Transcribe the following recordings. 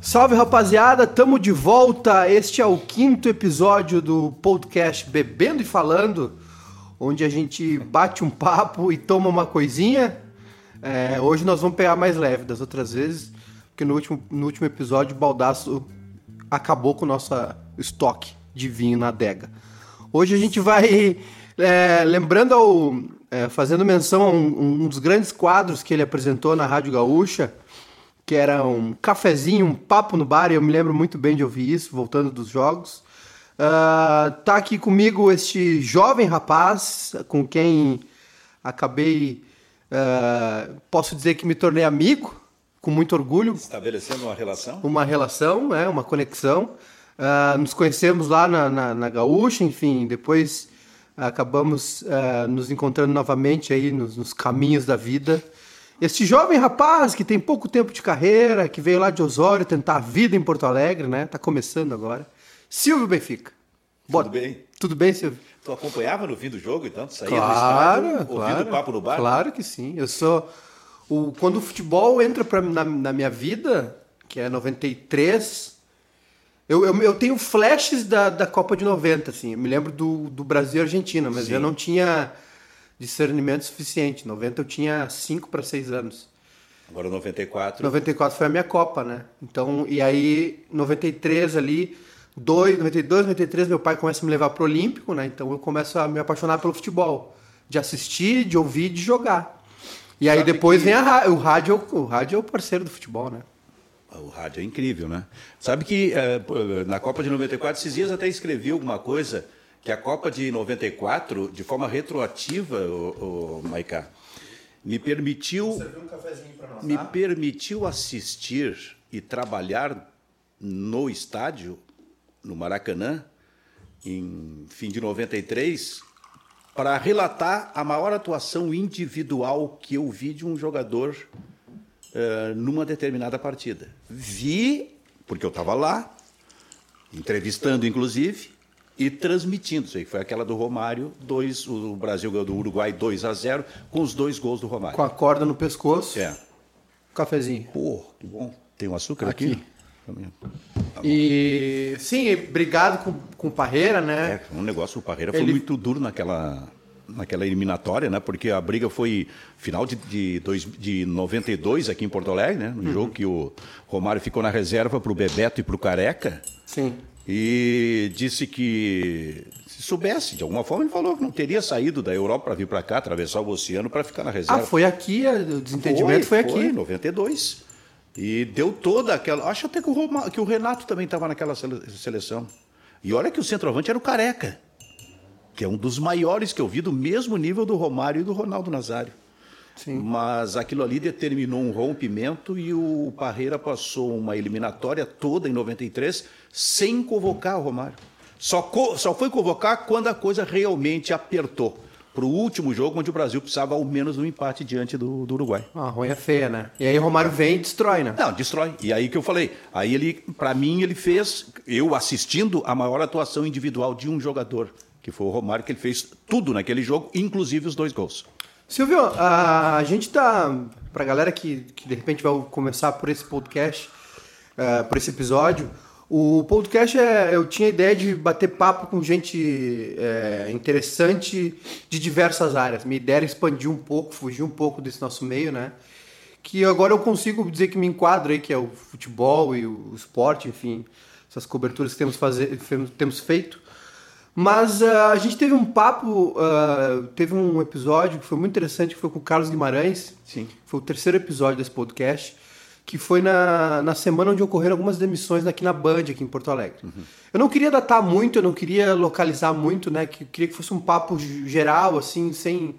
Salve rapaziada, tamo de volta. Este é o quinto episódio do podcast Bebendo e Falando, onde a gente bate um papo e toma uma coisinha. É, hoje nós vamos pegar mais leve das outras vezes, porque no último, no último episódio o Baldaço acabou com o nosso estoque de vinho na adega. Hoje a gente vai, é, lembrando ao. É, fazendo menção a um, um dos grandes quadros que ele apresentou na Rádio Gaúcha que era um cafezinho, um papo no bar, e eu me lembro muito bem de ouvir isso, voltando dos jogos. Uh, tá aqui comigo este jovem rapaz, com quem acabei, uh, posso dizer que me tornei amigo, com muito orgulho. Estabelecendo uma relação? Uma relação, é, uma conexão. Uh, nos conhecemos lá na, na, na, Gaúcha, enfim, depois acabamos nos encontrando novamente aí nos, nos caminhos da vida. Este jovem rapaz que tem pouco tempo de carreira, que veio lá de Osório tentar a vida em Porto Alegre, né? Tá começando agora. Silvio Benfica. Tudo bem? Tudo bem, Silvio? Tu acompanhava no fim do jogo, então? Tu saía claro, do estádio, claro, ouvindo papo no bar? Claro que sim. Eu sou... O, quando o futebol entra pra, na, na minha vida, que é 93... Eu, eu, eu tenho flashes da, da Copa de 90, assim. Eu me lembro do, do Brasil e Argentina, mas sim. eu não tinha discernimento suficiente. 90 eu tinha 5 para 6 anos. Agora 94. 94 foi a minha Copa, né? Então, e aí 93 ali, 2, 92, 93 meu pai começa a me levar pro Olímpico, né? Então eu começo a me apaixonar pelo futebol, de assistir, de ouvir, de jogar. E aí Sabe depois que... vem a, o rádio, o rádio é o parceiro do futebol, né? O rádio é incrível, né? Sabe que é, na Copa de 94, esses dias até escrevi alguma coisa que a Copa de 94, de forma retroativa, o, o Maiká, me permitiu um nós, me tá? permitiu assistir e trabalhar no estádio no Maracanã em fim de 93 para relatar a maior atuação individual que eu vi de um jogador uh, numa determinada partida. Vi, porque eu estava lá, entrevistando inclusive, e transmitindo. Isso aí foi aquela do Romário, dois, o Brasil ganhou do Uruguai 2 a 0 com os dois gols do Romário. Com a corda no pescoço. É. Cafezinho. Pô, que bom. Tem um açúcar aqui? aqui? Tá e sim, obrigado com, com o Parreira, né? É, um negócio, o Parreira foi Ele... muito duro naquela, naquela eliminatória, né? Porque a briga foi final de, de, dois, de 92 aqui em Porto Alegre, né? No uhum. jogo que o Romário ficou na reserva para o Bebeto e para o Careca. Sim e disse que se soubesse, de alguma forma, ele falou que não teria saído da Europa para vir para cá, atravessar o oceano para ficar na reserva. Ah, foi aqui, o desentendimento foi, foi, aqui. Foi, 92. E deu toda aquela. Acho até que o, Roma, que o Renato também estava naquela seleção. E olha que o centroavante era o Careca, que é um dos maiores que eu vi, do mesmo nível do Romário e do Ronaldo Nazário. Sim. Mas aquilo ali determinou um rompimento e o Parreira passou uma eliminatória toda em 93 sem convocar o Romário. Só, co só foi convocar quando a coisa realmente apertou. Para o último jogo, onde o Brasil precisava ao menos um empate diante do, do Uruguai. Ah, ruim é feia, né? E aí o Romário vem e destrói, né? Não, destrói. E aí que eu falei. Aí ele, para mim, ele fez, eu assistindo, a maior atuação individual de um jogador, que foi o Romário, que ele fez tudo naquele jogo, inclusive os dois gols. Silvio, a, gente tá. Pra galera que, que de repente vai começar por esse podcast, uh, por esse episódio, o podcast é. Eu tinha a ideia de bater papo com gente é, interessante de diversas áreas. Minha ideia expandir um pouco, fugir um pouco desse nosso meio, né? Que agora eu consigo dizer que me enquadro aí, que é o futebol e o esporte, enfim, essas coberturas que temos, fazer, temos feito. Mas uh, a gente teve um papo, uh, teve um episódio que foi muito interessante, que foi com o Carlos Guimarães. Sim. Foi o terceiro episódio desse podcast, que foi na, na semana onde ocorreram algumas demissões aqui na Band, aqui em Porto Alegre. Uhum. Eu não queria datar muito, eu não queria localizar muito, né? Que, queria que fosse um papo geral, assim, sem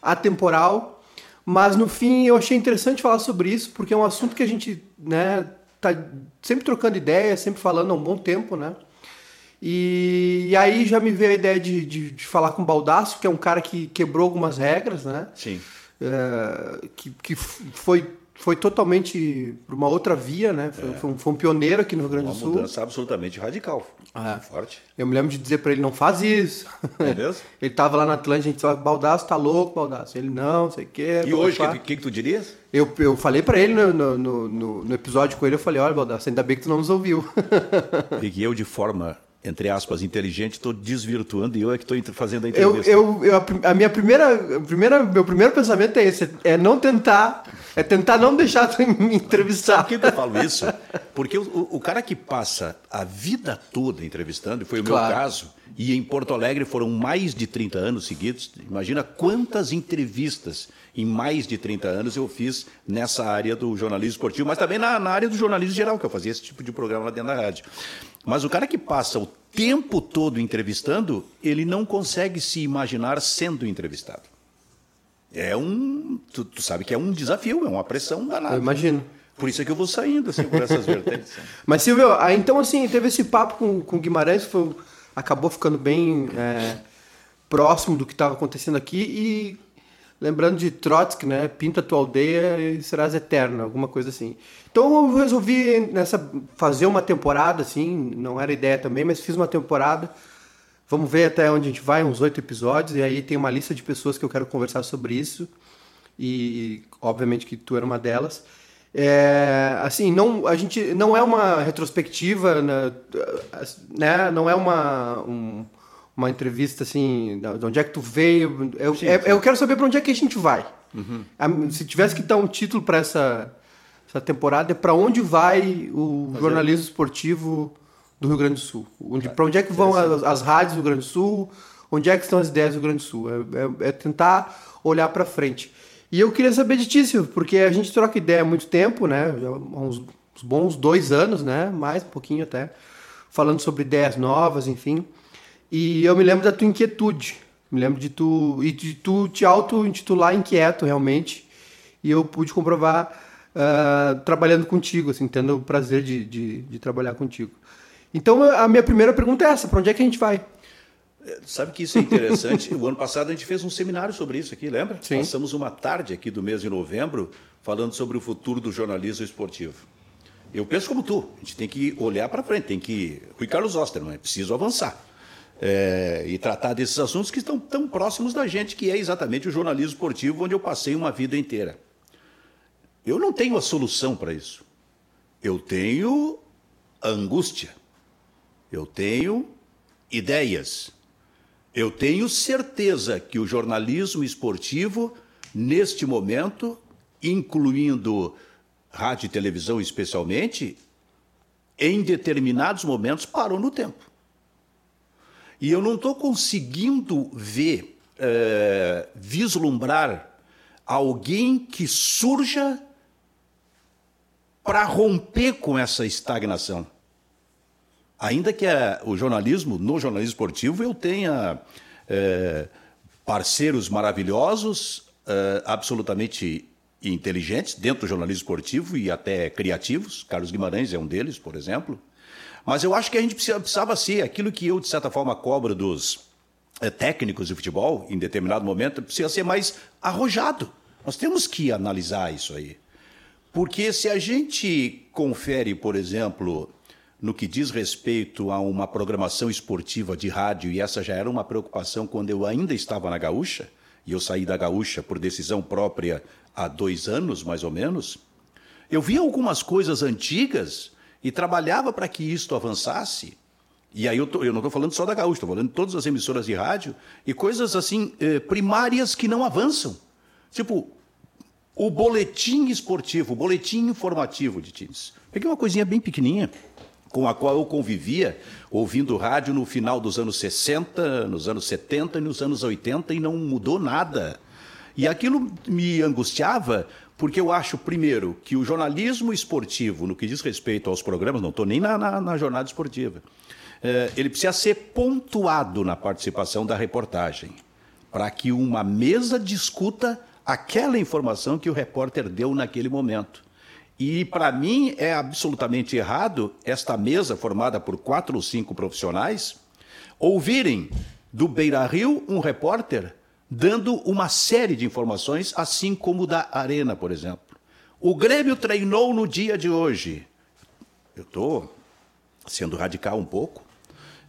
atemporal. Mas no fim eu achei interessante falar sobre isso, porque é um assunto que a gente, né, tá sempre trocando ideias, sempre falando há um bom tempo, né? E, e, aí já me veio a ideia de, de, de, falar com o Baldaço, que é um cara que quebrou algumas regras, né? Sim. É, que, que foi foi totalmente por uma outra via, né? Foi, é. foi, um, foi um, pioneiro aqui no Rio Grande do Sul. Uma mudança absolutamente radical. É. Forte. Eu me lembro de dizer para ele, não faz isso. É mesmo? ele tava lá na Atlântica, a gente falava, Baldaço, tá louco, Baldaço. Ele, não, sei o quê. E hoje, o que, que, que, tu dirias? Eu, eu falei para ele no, no, no, no, episódio com ele, eu falei, olha, Baldaço, ainda bem que tu não nos ouviu. que eu, de forma entre aspas, inteligente, estou desvirtuando e eu é que estou fazendo a entrevista. Eu, eu, eu, a minha primeira, primeira, meu primeiro pensamento é esse, é não tentar, é tentar não deixar me entrevistar. Por que, que eu falo isso? Porque o, o, cara que passa a vida toda entrevistando, e foi o claro. meu caso, e em Porto Alegre foram mais de 30 anos seguidos, imagina quantas entrevistas em mais de 30 anos eu fiz nessa área do jornalismo esportivo, mas também na, na área do jornalismo geral, que eu fazia esse tipo de programa lá dentro da rádio. Mas o cara que passa o tempo todo entrevistando, ele não consegue se imaginar sendo entrevistado. É um. Tu, tu sabe que é um desafio, é uma pressão danada. Eu imagino. Por isso é que eu vou saindo assim, por essas vertentes. Mas, Silvio, aí, então, assim, teve esse papo com, com Guimarães, foi, acabou ficando bem é, próximo do que estava acontecendo aqui. E lembrando de Trotsky, né? Pinta tua aldeia e serás eterno, alguma coisa assim. Então eu resolvi nessa fazer uma temporada, assim, não era ideia também, mas fiz uma temporada. Vamos ver até onde a gente vai, uns oito episódios, e aí tem uma lista de pessoas que eu quero conversar sobre isso. E obviamente que tu era uma delas. É, assim, não, a gente não é uma retrospectiva, né? né não é uma, um, uma entrevista assim, de onde é que tu veio. Eu, sim, é, sim. eu quero saber para onde é que a gente vai. Uhum. Se tivesse que dar um título para essa essa temporada é para onde vai o jornalismo esportivo do Rio Grande do Sul. Onde, para onde é que vão as, as, rádios do Rio Grande do Sul? Onde é que estão as ideias do Rio Grande do Sul? É, é, é tentar olhar para frente. E eu queria saber de ti, Silvio, porque a gente troca ideia há muito tempo, né? Já há uns, uns bons dois anos, né? Mais um pouquinho até, falando sobre ideias novas, enfim. E eu me lembro da tua inquietude. Me lembro de tu e de tu te auto-intitular inquieto realmente. E eu pude comprovar uh, trabalhando contigo, assim, tendo o prazer de, de, de, trabalhar contigo. Então, a minha primeira pergunta é essa: para onde é que a gente vai? Sabe que isso é interessante? o ano passado a gente fez um seminário sobre isso aqui, lembra? Sim. Passamos uma tarde aqui do mês de novembro falando sobre o futuro do jornalismo esportivo. Eu penso como tu, a gente tem que olhar para frente, tem que. Rui Carlos Osterman, é preciso avançar. É, e tratar desses assuntos que estão tão próximos da gente, que é exatamente o jornalismo esportivo, onde eu passei uma vida inteira. Eu não tenho a solução para isso. Eu tenho angústia. Eu tenho ideias. Eu tenho certeza que o jornalismo esportivo, neste momento, incluindo rádio e televisão especialmente, em determinados momentos parou no tempo. E eu não estou conseguindo ver, é, vislumbrar alguém que surja para romper com essa estagnação. Ainda que a, o jornalismo, no jornalismo esportivo, eu tenha é, parceiros maravilhosos, é, absolutamente inteligentes dentro do jornalismo esportivo e até criativos. Carlos Guimarães é um deles, por exemplo. Mas eu acho que a gente precisava ser aquilo que eu, de certa forma, cobro dos é, técnicos de futebol, em determinado momento, precisa ser mais arrojado. Nós temos que analisar isso aí. Porque se a gente confere, por exemplo, no que diz respeito a uma programação esportiva de rádio, e essa já era uma preocupação quando eu ainda estava na Gaúcha, e eu saí da Gaúcha por decisão própria há dois anos, mais ou menos, eu via algumas coisas antigas e trabalhava para que isto avançasse. E aí eu, tô, eu não estou falando só da Gaúcha, estou falando de todas as emissoras de rádio, e coisas assim, eh, primárias que não avançam. Tipo, o boletim esportivo, o boletim informativo de times. Peguei uma coisinha bem pequenininha, com a qual eu convivia, ouvindo rádio no final dos anos 60, nos anos 70 e nos anos 80, e não mudou nada. E aquilo me angustiava, porque eu acho, primeiro, que o jornalismo esportivo, no que diz respeito aos programas, não estou nem na, na, na, jornada esportiva, é, ele precisa ser pontuado na participação da reportagem, para que uma mesa discuta aquela informação que o repórter deu naquele momento. E, para mim, é absolutamente errado esta mesa, formada por quatro ou cinco profissionais, ouvirem do Beira Rio um repórter dando uma série de informações, assim como da Arena, por exemplo. O Grêmio treinou no dia de hoje. Eu estou sendo radical um pouco.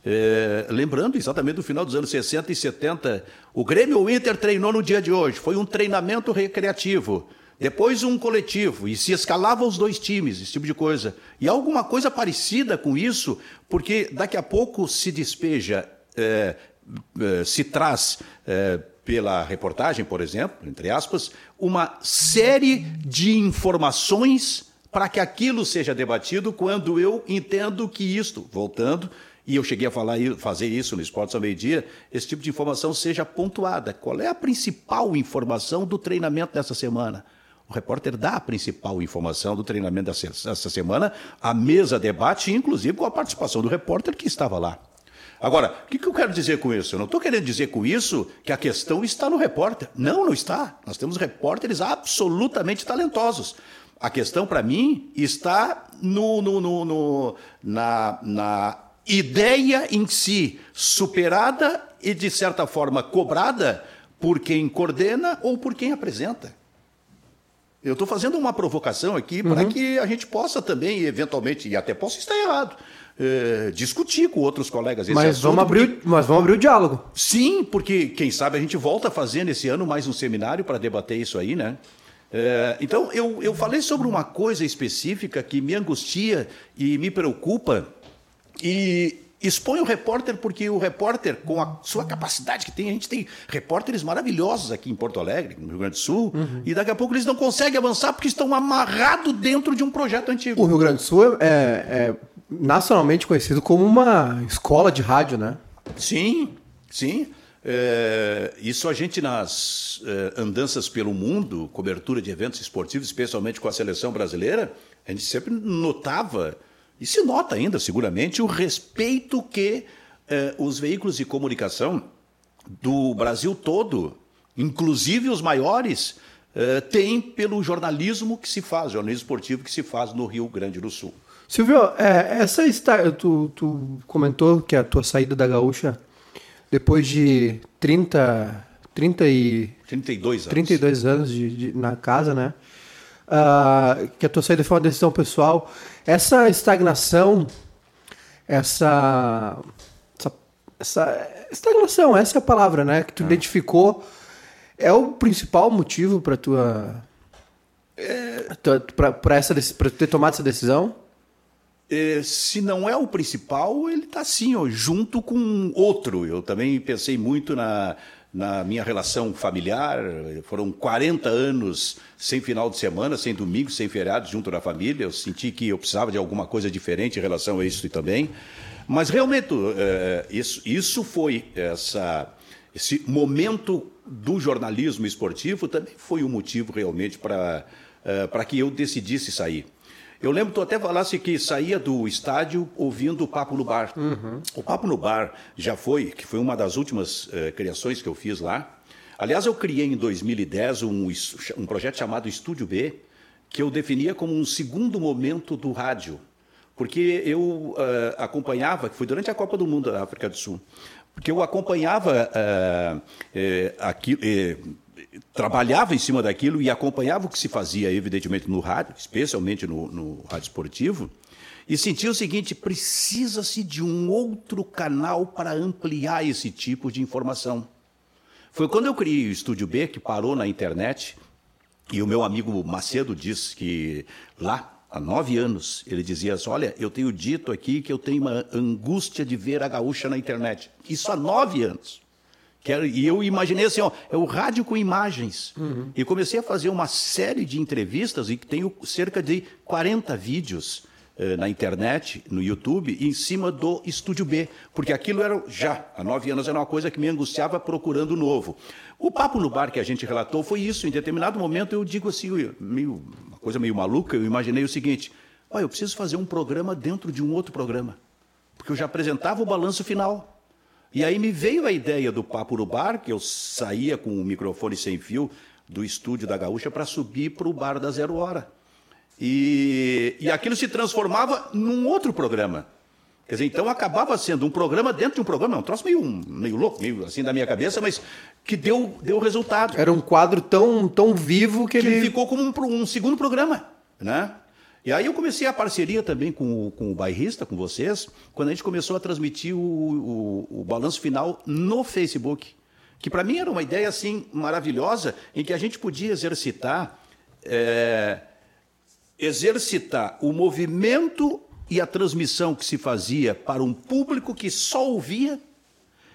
É, lembrando exatamente do final dos anos 60 e 70, o Grêmio o Inter treinou no dia de hoje. Foi um treinamento recreativo. Depois um coletivo, e se escalava os dois times, esse tipo de coisa. E alguma coisa parecida com isso, porque daqui a pouco se despeja, é, é, se traz é, pela reportagem, por exemplo, entre aspas, uma série de informações para que aquilo seja debatido quando eu entendo que isto, voltando, e eu cheguei a falar, fazer isso no Esportes ao meio-dia, esse tipo de informação seja pontuada. Qual é a principal informação do treinamento dessa semana? O repórter dá a principal informação do treinamento dessa semana, a mesa debate, inclusive com a participação do repórter que estava lá. Agora, o que, que eu quero dizer com isso? Eu não estou querendo dizer com isso que a questão está no repórter. Não, não está. Nós temos repórteres absolutamente talentosos. A questão, para mim, está no, no, no, no na, na ideia em si, superada e, de certa forma, cobrada por quem coordena ou por quem apresenta. Eu estou fazendo uma provocação aqui uhum. para que a gente possa também, eventualmente, e até possa estar errado, é, discutir com outros colegas. mas, vamos abrir, porque... mas vamos abrir o diálogo. Sim, porque quem sabe a gente volta a fazer nesse ano mais um seminário para debater isso aí, né? É, então, eu, eu falei sobre uma coisa específica que me angustia e me preocupa, e expõe o repórter, porque o repórter, com a sua capacidade que tem, a gente tem repórteres maravilhosos aqui em Porto Alegre, no Rio Grande do Sul, uhum. e daqui a pouco eles não conseguem avançar porque estão amarrados dentro de um projeto antigo. O Rio Grande do Sul é, é nacionalmente conhecido como uma escola de rádio, né? Sim, sim. É, isso a gente nas é, andanças pelo mundo, cobertura de eventos esportivos, especialmente com a seleção brasileira, a gente sempre notava e se nota ainda, seguramente, o respeito que eh, os veículos de comunicação do Brasil todo, inclusive os maiores, eh, têm pelo jornalismo que se faz, jornalismo esportivo que se faz no Rio Grande do Sul. Silvio, é, essa está, tu, tu comentou que a tua saída da Gaúcha, depois de 30, 30 e, 32 anos, 32 anos de, de, na casa, né? uh, que a tua saída foi uma decisão pessoal. Essa estagnação, essa, essa, essa, estagnação, essa é a palavra, né? Que tu é. identificou, é o principal motivo para tua, é... para essa para ter tomado essa decisão? É, se não é o principal, ele está assim, ó, junto com outro. Eu também pensei muito na, na minha relação familiar. Foram 40 anos sem final de semana, sem domingo, sem feriado, junto da família. Eu senti que eu precisava de alguma coisa diferente em relação a isso também. Mas realmente, é, isso, isso foi essa, esse momento do jornalismo esportivo também foi um motivo realmente para é, para que eu decidisse sair. Eu lembro que tu até falasse que saía do estádio ouvindo o Papo no Bar. Uhum. O Papo no Bar já foi, que foi uma das últimas uh, criações que eu fiz lá. Aliás, eu criei em 2010 um, um projeto chamado Estúdio B, que eu definia como um segundo momento do rádio. Porque eu uh, acompanhava, que foi durante a Copa do Mundo da África do Sul, porque eu acompanhava uh, eh, aquilo trabalhava em cima daquilo e acompanhava o que se fazia, evidentemente, no rádio, especialmente no, no rádio esportivo, e sentia o seguinte: precisa-se de um outro canal para ampliar esse tipo de informação. Foi quando eu criei o Estúdio B, que parou na internet, e o meu amigo Macedo disse que lá, há nove anos, ele dizia assim: Olha, eu tenho dito aqui que eu tenho uma angústia de ver a gaúcha na internet. Isso há nove anos. Era, e eu imaginei assim, ó, é o rádio com imagens. Uhum. E comecei a fazer uma série de entrevistas e tenho cerca de 40 vídeos eh, na internet, no YouTube, em cima do Estúdio B. Porque aquilo era, já, há nove anos, era uma coisa que me angustiava procurando novo. O papo no bar que a gente relatou foi isso. Em determinado momento eu digo assim, meio, uma coisa meio maluca, eu imaginei o seguinte, oh, eu preciso fazer um programa dentro de um outro programa. Porque eu já apresentava o balanço final. E aí me veio a ideia do Papo no Bar, que eu saía com o microfone sem fio do estúdio da Gaúcha para subir para o bar da Zero Hora. E, e aquilo se transformava num outro programa. Quer dizer, então acabava sendo um programa dentro de um programa, um troço meio, meio louco, meio assim da minha cabeça, mas que deu, deu resultado. Era um quadro tão, tão vivo que, que ele... ficou como um, um, segundo programa, né? E aí eu comecei a parceria também com, com o bairrista, com vocês, quando a gente começou a transmitir o, o, o balanço final no Facebook. Que para mim era uma ideia assim maravilhosa, em que a gente podia exercitar, é, exercitar o movimento e a transmissão que se fazia para um público que só ouvia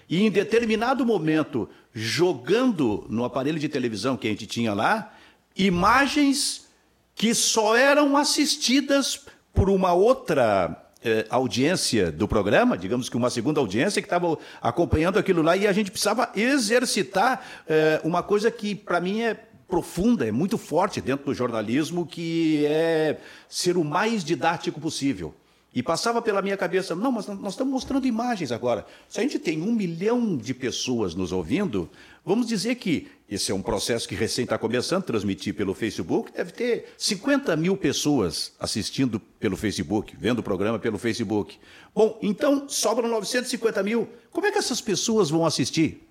e em determinado momento, jogando no aparelho de televisão que a gente tinha lá, imagens que só eram assistidas por uma outra eh, audiência do programa, digamos que uma segunda audiência que estava acompanhando aquilo lá, e a gente precisava exercitar eh, uma coisa que, para mim, é profunda, é muito forte dentro do jornalismo, que é ser o mais didático possível. E passava pela minha cabeça, não, mas nós estamos mostrando imagens agora. Se a gente tem um milhão de pessoas nos ouvindo, vamos dizer que esse é um processo que recém está começando, transmitir pelo Facebook, deve ter 50 mil pessoas assistindo pelo Facebook, vendo o programa pelo Facebook. Bom, então sobram 950 mil. Como é que essas pessoas vão assistir?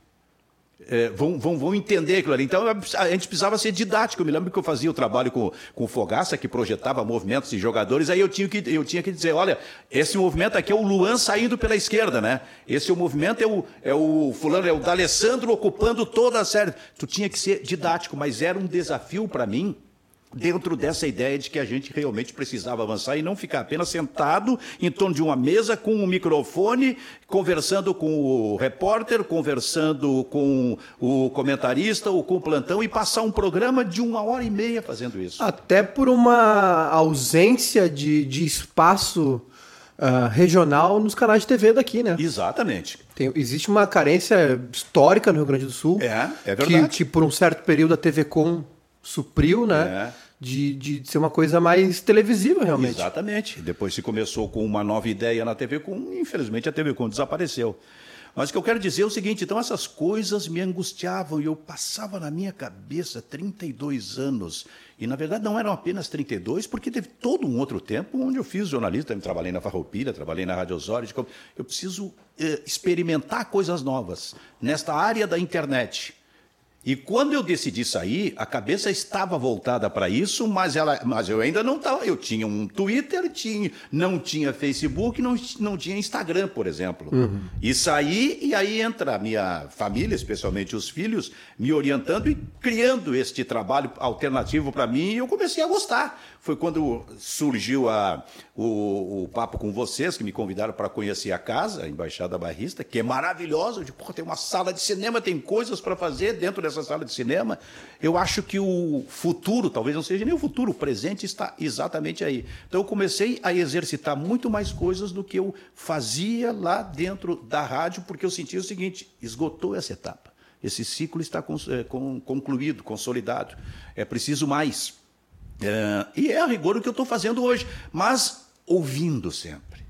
É, vão, vão, vão entender aquilo ali. Então a gente precisava ser didático. Eu me lembro que eu fazia o trabalho com, com Fogaça, que projetava movimentos de jogadores, aí eu tinha, que, eu tinha que dizer: olha, esse movimento aqui é o Luan saindo pela esquerda, né? Esse é o movimento é o, é o fulano, é o D'Alessandro ocupando toda a série. Tu tinha que ser didático, mas era um desafio para mim dentro dessa ideia de que a gente realmente precisava avançar e não ficar apenas sentado em torno de uma mesa com um microfone, conversando com o repórter, conversando com o comentarista ou com o plantão e passar um programa de uma hora e meia fazendo isso. Até por uma ausência de, de espaço uh, regional nos canais de TV daqui, né? Exatamente. Tem, existe uma carência histórica no Rio Grande do Sul. É, é verdade. Que, que por um certo período a TV Com supriu, né? É. De, de ser uma coisa mais televisiva, realmente. Exatamente. Depois se começou com uma nova ideia na TV Com, infelizmente a TV Com desapareceu. Mas o que eu quero dizer é o seguinte: então essas coisas me angustiavam e eu passava na minha cabeça 32 anos. E na verdade não eram apenas 32, porque teve todo um outro tempo onde eu fiz jornalista, trabalhei na Farroupilha, trabalhei na Rádio Osório. Eu preciso eh, experimentar coisas novas nesta área da internet. E quando eu decidi sair, a cabeça estava voltada para isso, mas, ela, mas eu ainda não estava. Eu tinha um Twitter, tinha, não tinha Facebook, não, não tinha Instagram, por exemplo. Uhum. E saí, e aí entra a minha família, especialmente os filhos, me orientando e criando este trabalho alternativo para mim, e eu comecei a gostar. Foi quando surgiu a, o, o papo com vocês, que me convidaram para conhecer a casa, a Embaixada Barrista, que é maravilhosa. De, porra, tem uma sala de cinema, tem coisas para fazer dentro dessa sala de cinema. Eu acho que o futuro, talvez não seja nem o futuro, o presente está exatamente aí. Então eu comecei a exercitar muito mais coisas do que eu fazia lá dentro da rádio, porque eu sentia o seguinte: esgotou essa etapa. Esse ciclo está é, concluído, consolidado. É preciso mais. É, e é a rigor o que eu estou fazendo hoje, mas ouvindo sempre.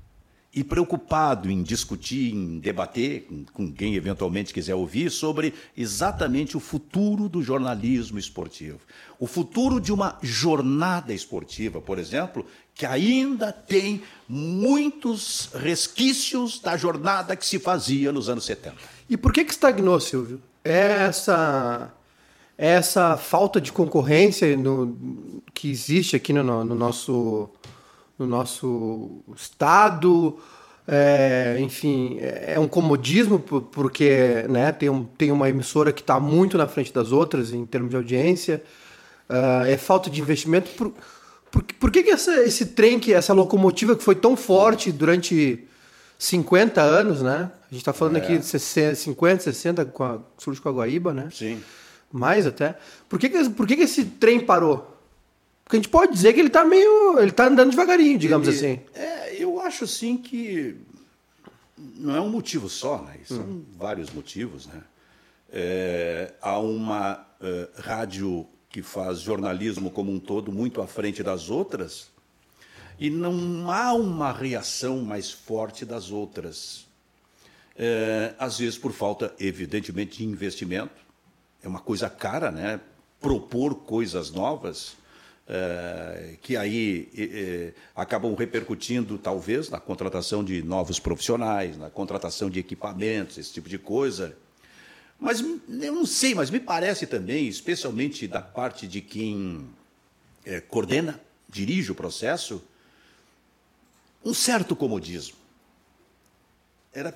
E preocupado em discutir, em debater com, quem eventualmente quiser ouvir sobre exatamente o futuro do jornalismo esportivo. O futuro de uma jornada esportiva, por exemplo, que ainda tem muitos resquícios da jornada que se fazia nos anos 70. E por que, que estagnou, Silvio? É essa essa falta de concorrência no, que existe aqui no, no, nosso, no nosso estado. É, enfim, é um comodismo porque né, tem, um, tem uma emissora que está muito na frente das outras em termos de audiência. Uh, é falta de investimento. Por, por, por que, que essa, esse trem, que essa locomotiva que foi tão forte durante 50 anos, né? A gente está falando é. aqui de 50, 60 com a Sul de Coaguaíba, né? Sim mais até. Por que, que, por que, que esse trem parou? Porque a gente pode dizer que ele está meio. ele está andando devagarinho, digamos ele, assim. É, eu acho assim que não é um motivo só, né? São hum. vários motivos, né? É, há uma uh, rádio que faz jornalismo como um todo muito à frente das outras e não há uma reação mais forte das outras. É, às vezes por falta, evidentemente, de investimento, é uma coisa cara, né? Propor coisas novas. Uh, que aí uh, acabam repercutindo, talvez, na contratação de novos profissionais, na contratação de equipamentos, esse tipo de coisa. Mas eu não sei, mas me parece também, especialmente da parte de quem uh, coordena, dirige o processo, um certo comodismo. Era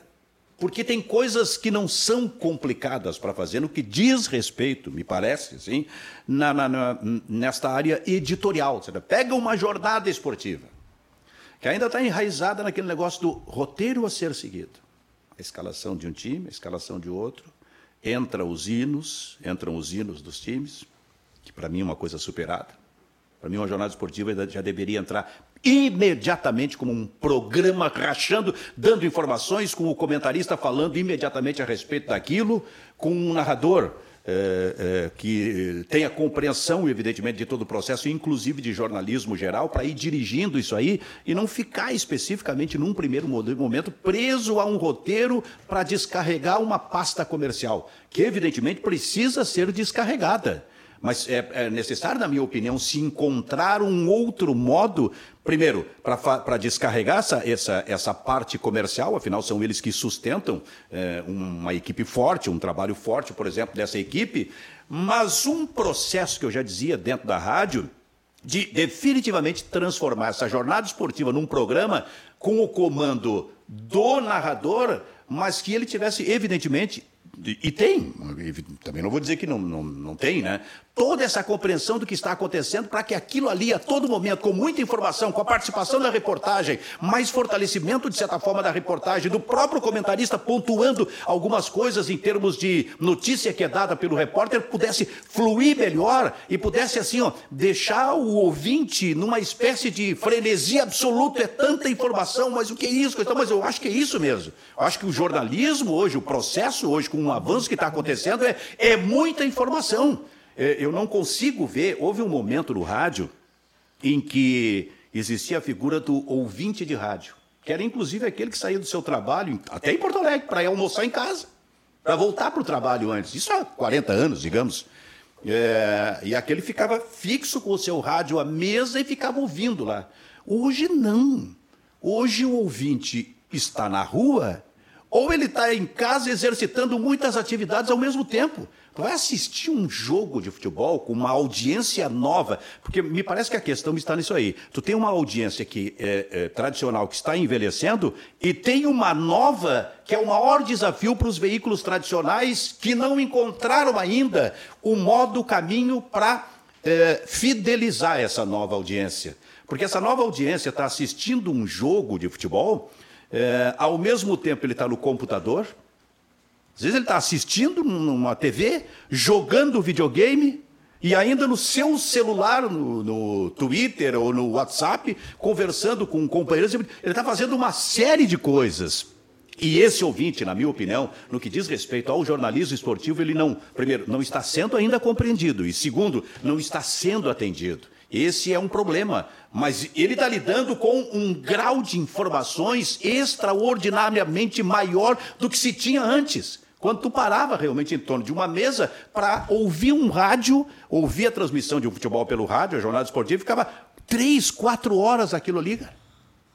porque tem coisas que não são complicadas para fazer no que diz respeito, me parece, assim, na, na, na, nesta área editorial. Seja, pega uma jornada esportiva, que ainda está enraizada naquele negócio do roteiro a ser seguido. A escalação de um time, a escalação de outro, entra os hinos, entram os hinos dos times, que para mim é uma coisa superada. Para mim, uma jornada esportiva já deveria entrar imediatamente como um programa rachando, dando informações, com o comentarista falando imediatamente a respeito daquilo, com um narrador é, é, que tenha compreensão, evidentemente, de todo o processo, inclusive de jornalismo geral, para ir dirigindo isso aí e não ficar especificamente, num primeiro momento, preso a um roteiro para descarregar uma pasta comercial, que evidentemente precisa ser descarregada. Mas é, é, necessário, na minha opinião, se encontrar um outro modo, primeiro, para descarregar essa, essa, essa parte comercial, afinal são eles que sustentam é, uma equipe forte, um trabalho forte, por exemplo, dessa equipe, mas um processo que eu já dizia dentro da rádio, de definitivamente transformar essa jornada esportiva num programa com o comando do narrador, mas que ele tivesse, evidentemente, e tem, também não vou dizer que não, não, não tem, né? Toda essa compreensão do que está acontecendo para que aquilo ali, a todo momento, com muita informação, com a participação da reportagem, mais fortalecimento, de certa forma, da reportagem, do próprio comentarista pontuando algumas coisas em termos de notícia que é dada pelo repórter, pudesse fluir melhor e pudesse, assim, ó, deixar o ouvinte numa espécie de frenesia absoluta. É tanta informação, mas o que é isso? Então, mas eu acho que é isso mesmo. Eu acho que o jornalismo hoje, o processo hoje, com o avanço que está acontecendo, é, é muita informação. É, eu não consigo ver. Houve um momento no rádio em que existia a figura do ouvinte de rádio, que era inclusive aquele que saía do seu trabalho, até em Porto Alegre, para ir almoçar em casa, para voltar para o trabalho antes. Isso há 40 anos, digamos. É, e aquele ficava fixo com o seu rádio à mesa e ficava ouvindo lá. Hoje não. Hoje o ouvinte está na rua ou ele está em casa exercitando muitas atividades ao mesmo tempo. Tu vai assistir um jogo de futebol com uma audiência nova, porque me parece que a questão está nisso aí. Tu tem uma audiência que é, é tradicional que está envelhecendo e tem uma nova que é o maior desafio para os veículos tradicionais que não encontraram ainda o modo, o caminho para é, fidelizar essa nova audiência. Porque essa nova audiência está assistindo um jogo de futebol é, ao mesmo tempo, ele está no computador. Às vezes, ele está assistindo numa TV, jogando videogame e ainda no seu celular, no, no Twitter ou no WhatsApp, conversando com companheiros. Ele está fazendo uma série de coisas. E esse ouvinte, na minha opinião, no que diz respeito ao jornalismo esportivo, ele não, primeiro, não está sendo ainda compreendido e, segundo, não está sendo atendido. Esse é um problema, mas ele está lidando com um grau de informações extraordinariamente maior do que se tinha antes. Quando tu parava realmente em torno de uma mesa para ouvir um rádio, ouvir a transmissão de um futebol pelo rádio, a jornada esportiva, ficava três, quatro horas aquilo ali,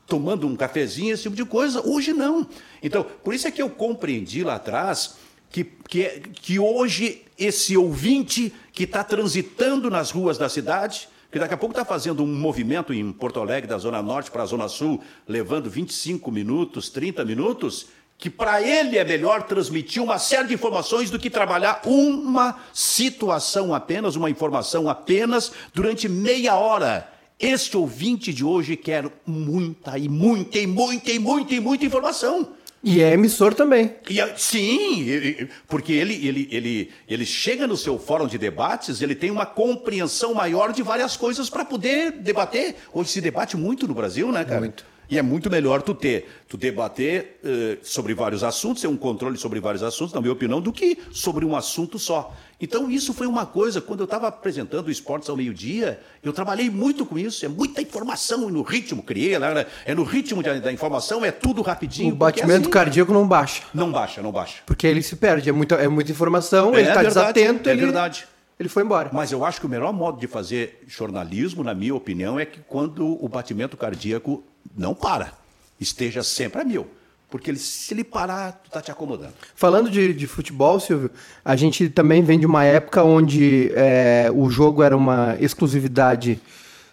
tomando um cafezinho, esse tipo de coisa. Hoje não. Então, por isso é que eu compreendi lá atrás que, que, que hoje esse ouvinte que está transitando nas ruas da cidade, que daqui a pouco está fazendo um movimento em Porto Alegre, da Zona Norte para a Zona Sul, levando 25 minutos, 30 minutos, que para ele é melhor transmitir uma série de informações do que trabalhar uma situação apenas, uma informação apenas, durante meia hora. Este ouvinte de hoje quer muita e muita e muita e muita e muita informação. E é emissor também. E, sim, porque ele, ele, ele, ele chega no seu fórum de debates, ele tem uma compreensão maior de várias coisas para poder debater. Hoje se debate muito no Brasil, né, cara? Muito. E é muito melhor tu ter, tu debater uh, sobre vários assuntos, ter um controle sobre vários assuntos, na minha opinião, do que sobre um assunto só. Então isso foi uma coisa, quando eu estava apresentando o Esportes ao meio-dia, eu trabalhei muito com isso, é muita informação no ritmo, criei, né? é no ritmo da informação, é tudo rapidinho. O batimento assim, cardíaco não baixa. Não baixa, não baixa. Porque ele se perde, é muita, é muita informação, é, ele está desatento. É ele... verdade. ele foi embora. Mas eu acho que o melhor modo de fazer jornalismo, na minha opinião, é que quando o batimento cardíaco não para, esteja sempre a mil. Porque ele, se ele parar, tu tá te acomodando. Falando de, de futebol, Silvio, a gente também vem de uma época onde é, o jogo era uma exclusividade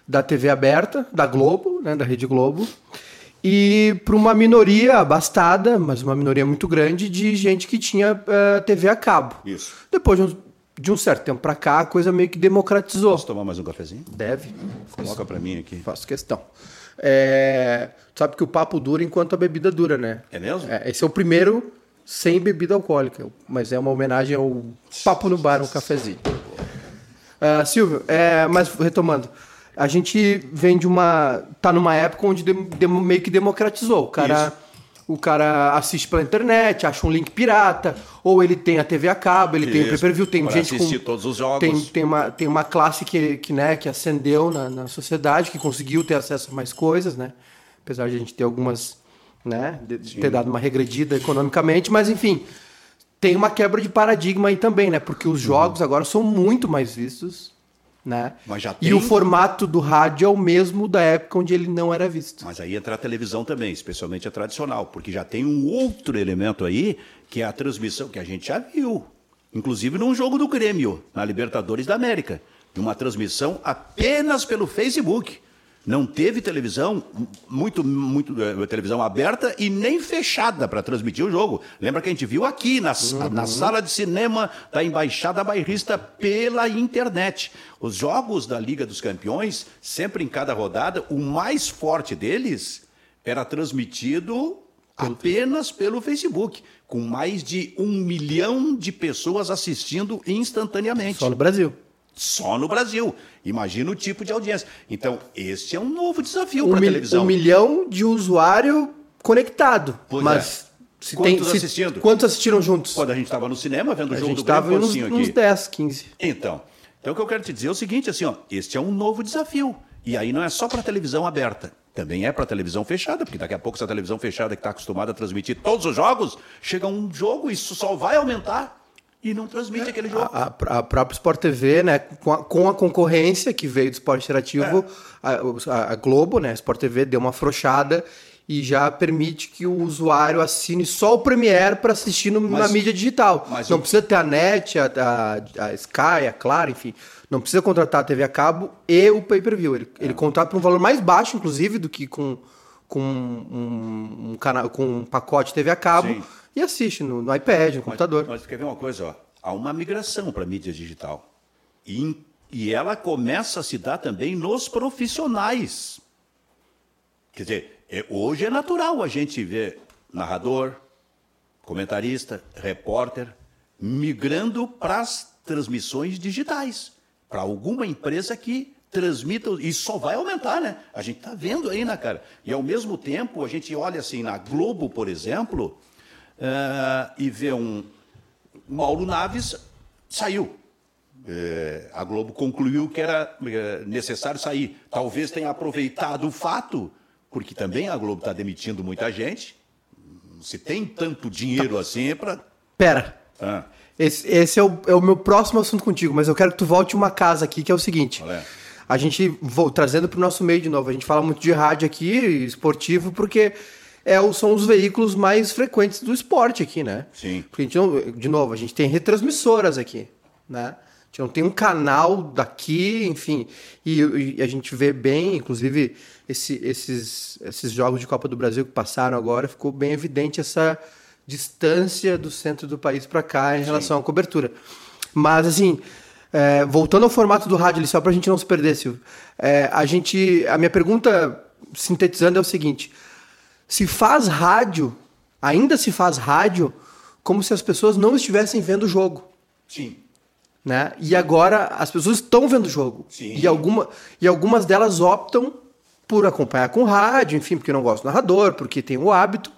da TV aberta, da Globo, né, da Rede Globo, e para uma minoria abastada, mas uma minoria muito grande, de gente que tinha é, TV a cabo. Isso. Depois de um, de um certo tempo para cá, a coisa meio que democratizou. Posso tomar mais um cafezinho? Deve. Coloca para mim aqui. Faço questão. É, sabe que o papo dura enquanto a bebida dura, né? É mesmo? É, esse é o primeiro sem bebida alcoólica, mas é uma homenagem ao papo no bar, um cafezinho. Uh, Silvio, é, mas retomando, a gente vem de uma. tá numa época onde de, de, meio que democratizou. O cara. Isso o cara assiste pela internet, acha um link pirata, ou ele tem a TV a cabo, ele Isso, tem o pay-per-view, tem gente assistir com, todos os jogos. Tem, tem, uma, tem uma classe que, que, né, que acendeu na, na sociedade, que conseguiu ter acesso a mais coisas, né? Apesar de a gente ter algumas, né, de, ter dado uma regredida economicamente, mas enfim, tem uma quebra de paradigma aí também, né? Porque os uhum. jogos uhum. agora são muito mais vistos né? Tem... E o formato do rádio é o mesmo da época onde ele não era visto. Mas aí entra a televisão também, especialmente a tradicional, porque já tem um outro elemento aí, que é a transmissão, que a gente já viu. Inclusive num jogo do Grêmio, na Libertadores da América. Uma transmissão apenas pelo Facebook não teve televisão, muito, muito uh, televisão aberta e nem fechada para transmitir o jogo. Lembra que a gente viu aqui na, uhum. na sala de cinema da Embaixada Bairrista pela internet. Os jogos da Liga dos Campeões, sempre em cada rodada, o mais forte deles era transmitido apenas pelo Facebook, com mais de um milhão de pessoas assistindo instantaneamente. Só no Brasil. Só no Brasil. Imagina o tipo de audiência. Então, este é um novo desafio um para a televisão. Um milhão de usuário conectado. Pois mas é. Se quantos tem, assistindo? Se, quantos assistiram juntos? Quando a gente estava no cinema vendo o jogo do Grêmio, uns, aqui. uns 10, 15. Então, então o que eu quero te dizer é o seguinte, assim, ó, este é um novo desafio. E aí não é só para a televisão aberta, também é para a televisão fechada, porque daqui a pouco essa televisão fechada que está acostumada a transmitir todos os jogos, chega um jogo e isso só vai aumentar e não transmite aquele jogo. A, a, a própria Sport TV, né, com a, com a, concorrência que veio do esporte interativo, é. a, a, Globo, né, a Sport TV deu uma afrouxada e já permite que o usuário assine só o Premiere para assistir no, mas, na mídia digital. não precisa ter a NET, a, a, Sky, a Claro, enfim. Não precisa contratar a TV a cabo e o pay-per-view. Ele, é. ele contrata por um valor mais baixo, inclusive, do que com, com um, um canal, com um pacote TV a cabo. Sim e assiste no, no iPad, no computador. Mas quer ver uma coisa? Ó? Há uma migração para a mídia digital. E, e ela começa a se dar também nos profissionais. Quer dizer, é, hoje é natural a gente ver narrador, comentarista, repórter, migrando para as transmissões digitais. Para alguma empresa que transmita, e só vai aumentar, né? A gente está vendo aí, né, cara? E ao mesmo tempo, a gente olha assim, na Globo, por exemplo, uh, e vê um Mauro Naves saiu. É, a Globo concluiu que era é, necessário sair. Talvez tenha aproveitado o fato, porque também a Globo está demitindo muita gente. Se tem tanto dinheiro assim é para. Pera. Ah. Esse, esse é, o, é, o, meu próximo assunto contigo, mas eu quero que tu volte uma casa aqui, que é o seguinte. É? A gente, vou, trazendo para o nosso meio de novo, a gente fala muito de rádio aqui, esportivo, porque é, são os veículos mais frequentes do esporte aqui, né? Sim. Porque a gente não, de novo, a gente tem retransmissoras aqui, né? A gente não tem um canal daqui, enfim. E, e a gente vê bem, inclusive, esse, esses, esses jogos de Copa do Brasil que passaram agora, ficou bem evidente essa distância do centro do país para cá em relação Sim. à cobertura. Mas, assim, é, voltando ao formato do rádio, só para a gente não se perder, Silvio, é, a gente, a minha pergunta, sintetizando, é o seguinte: se faz rádio, ainda se faz rádio, como se as pessoas não estivessem vendo o jogo. Sim. Né? E agora as pessoas estão vendo o jogo. Sim. E, alguma, e algumas delas optam por acompanhar com rádio, enfim, porque não gosta do narrador, porque tem o hábito.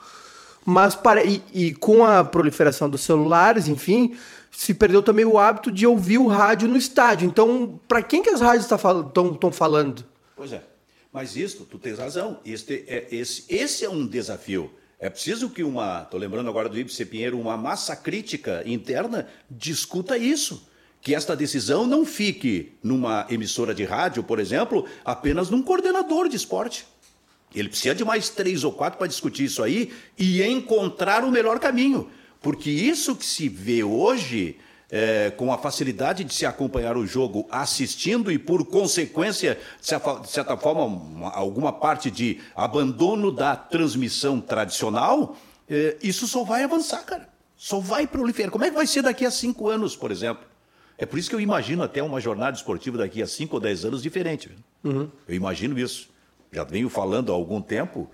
Mas para, e, e com a proliferação dos celulares, enfim, se perdeu também o hábito de ouvir o rádio no estádio. Então, para quem que as rádios estão tá, falando? Pois é. Mas isso, tu tens razão. Este é, esse, esse é um desafio. É preciso que uma, estou lembrando agora do Ibsen Pinheiro, uma massa crítica interna discuta isso. que esta decisão não fique numa emissora de rádio, por exemplo, apenas num coordenador de esporte. Ele precisa de mais três ou quatro para discutir isso aí e encontrar o melhor caminho. Porque isso que se vê hoje, é, com a facilidade de se acompanhar o jogo assistindo e, por consequência, de certa forma, alguma parte de abandono da transmissão tradicional, é, isso só vai avançar, cara. Só vai proliferar. Como é que vai ser daqui a cinco anos, por exemplo? É por isso que eu imagino até uma jornada esportiva daqui a 5 ou 10 anos diferente. Uhum. Eu imagino isso. Já venho falando há algum tempo,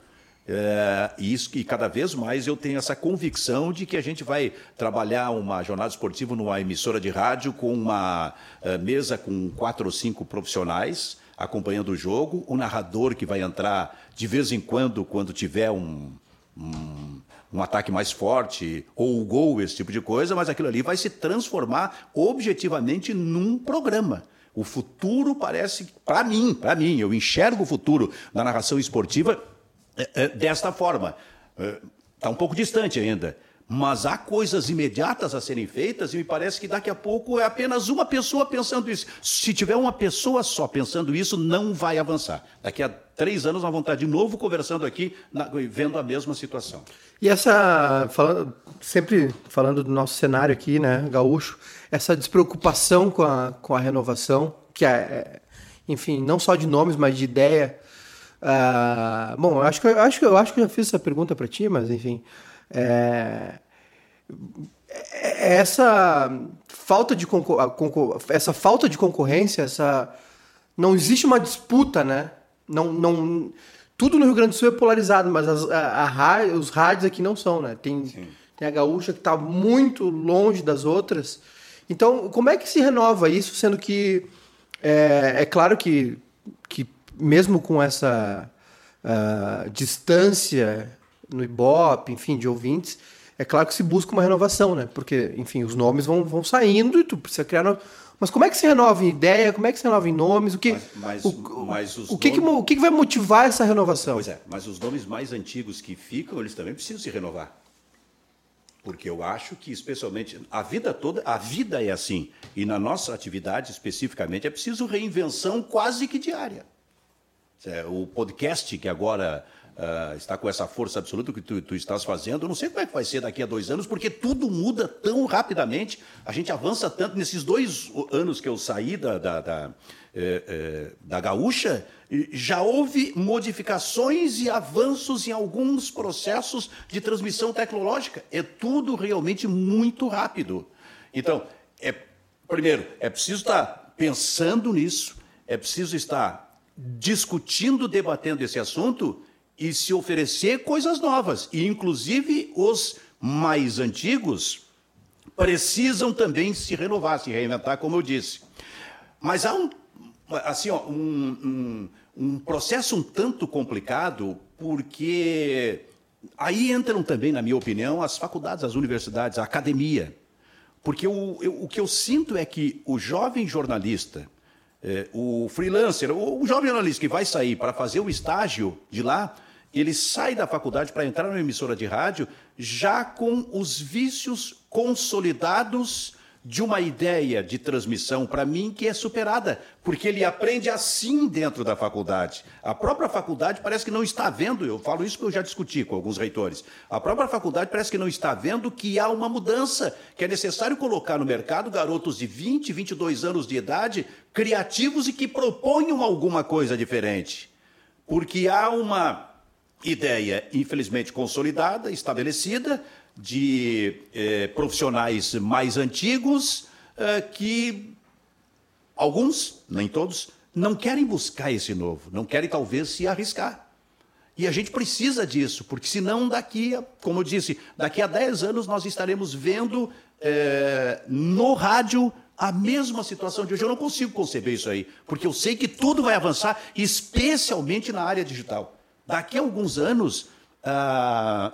é, e, isso, e cada vez mais eu tenho essa convicção de que a gente vai trabalhar uma jornada esportiva numa emissora de rádio com uma uh, mesa com quatro ou cinco profissionais acompanhando o jogo, o narrador que vai entrar de vez em quando, quando tiver um, um um ataque mais forte, ou o gol, esse tipo de coisa, mas aquilo ali vai se transformar objetivamente num programa. O futuro parece, para mim, para mim, eu enxergo o futuro da narração esportiva é, é, desta forma. Está é, um pouco distante ainda. Mas há coisas imediatas a serem feitas e me parece que daqui a pouco é apenas uma pessoa pensando isso. Se tiver uma pessoa só pensando isso, não vai avançar. Daqui a três anos nós vamos estar de novo conversando aqui, vendo a mesma situação. E essa, falando, sempre falando do nosso cenário aqui, né, gaúcho, essa despreocupação com a, com a renovação, que é, é enfim, não só de nomes, mas de ideia. Uh, bom, eu acho que eu acho que eu acho que já fiz essa pergunta para ti, mas enfim, é, é, essa falta de essa falta de concorrência, essa não existe uma disputa, né? Não, não tudo no Rio Grande do Sul é polarizado, mas as, a, a, os rádios aqui não são, né? Tem, tem a gaúcha que está muito longe das outras. Então, como é que se renova isso, sendo que é, é claro que mesmo com essa uh, distância no Ibope, enfim, de ouvintes, é claro que se busca uma renovação, né? Porque, enfim, os nomes vão, vão saindo e tu precisa criar. No... Mas como é que se renova em ideia? Como é que se renova em nomes? O que, mas, mas, o, mas o, que, nomes... que, o que, vai motivar essa renovação? Pois é, mas os nomes mais antigos que ficam, eles também precisam se renovar. Porque eu acho que, especialmente, a vida toda, a vida é assim. E na nossa atividade, especificamente, é preciso reinvenção quase que diária. É, o podcast que agora uh, está com essa força absoluta que tu, tu, estás fazendo. Eu não sei como é que vai ser daqui a dois anos, porque tudo muda tão rapidamente. A gente avança tanto. Nesses dois anos que eu saí da, da, da, eh, eh, da gaúcha, já houve modificações e avanços em alguns processos de transmissão tecnológica. É tudo realmente muito rápido. Então, é, primeiro, é preciso estar pensando nisso, é preciso estar discutindo, debatendo esse assunto e se oferecer coisas novas. E, inclusive, os mais antigos precisam também se renovar, se reinventar, como eu disse. Mas há um, assim, ó, um, um, um processo um tanto complicado, porque aí entram também, na minha opinião, as faculdades, as universidades, a academia. Porque o, eu, o que eu sinto é que o jovem jornalista, é, o freelancer, o, o jovem jornalista que vai sair para fazer o estágio de lá, ele sai da faculdade para entrar numa emissora de rádio já com os vícios consolidados de uma ideia de transmissão, para mim, que é superada, porque ele aprende assim dentro da faculdade. A própria faculdade parece que não está vendo, eu falo isso que eu já discuti com alguns reitores, a própria faculdade parece que não está vendo que há uma mudança, que é necessário colocar no mercado garotos de 20, 22 anos de idade, criativos e que proponham alguma coisa diferente. Porque há uma ideia, infelizmente, consolidada, estabelecida, de eh, profissionais mais antigos eh, que alguns, nem todos, não querem buscar esse novo, não querem talvez se arriscar. E a gente precisa disso, porque senão daqui, como eu disse, daqui a 10 anos nós estaremos vendo eh, no rádio a mesma situação de hoje. Eu não consigo conceber isso aí, porque eu sei que tudo vai avançar, especialmente na área digital. Daqui a alguns anos, ah,